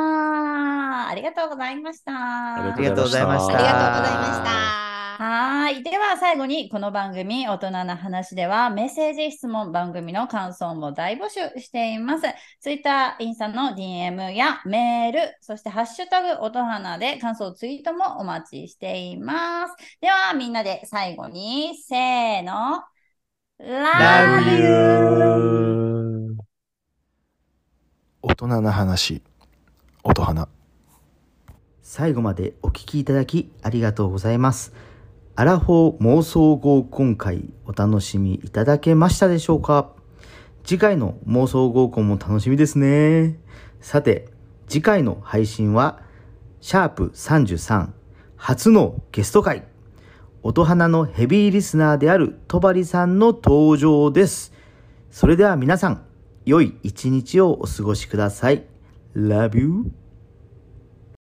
ありがとうございました。ありがとうございましたありがとうございました。はーい。では最後にこの番組大人な話ではメッセージ、質問、番組の感想も大募集しています。Twitter、インスタの DM やメール、そしてハッシュタグ音花で感想ツイートもお待ちしています。ではみんなで最後にせーの。Love you 大人な話音花最後までお聞きいただきありがとうございます。アラフォー妄想合コン会お楽しみいただけましたでしょうか？次回の妄想合コンも楽しみですね。さて、次回の配信は、シャープ33初のゲスト会。音花のヘビーリスナーであるとばりさんの登場です。それでは皆さん、良い一日をお過ごしください。Love you.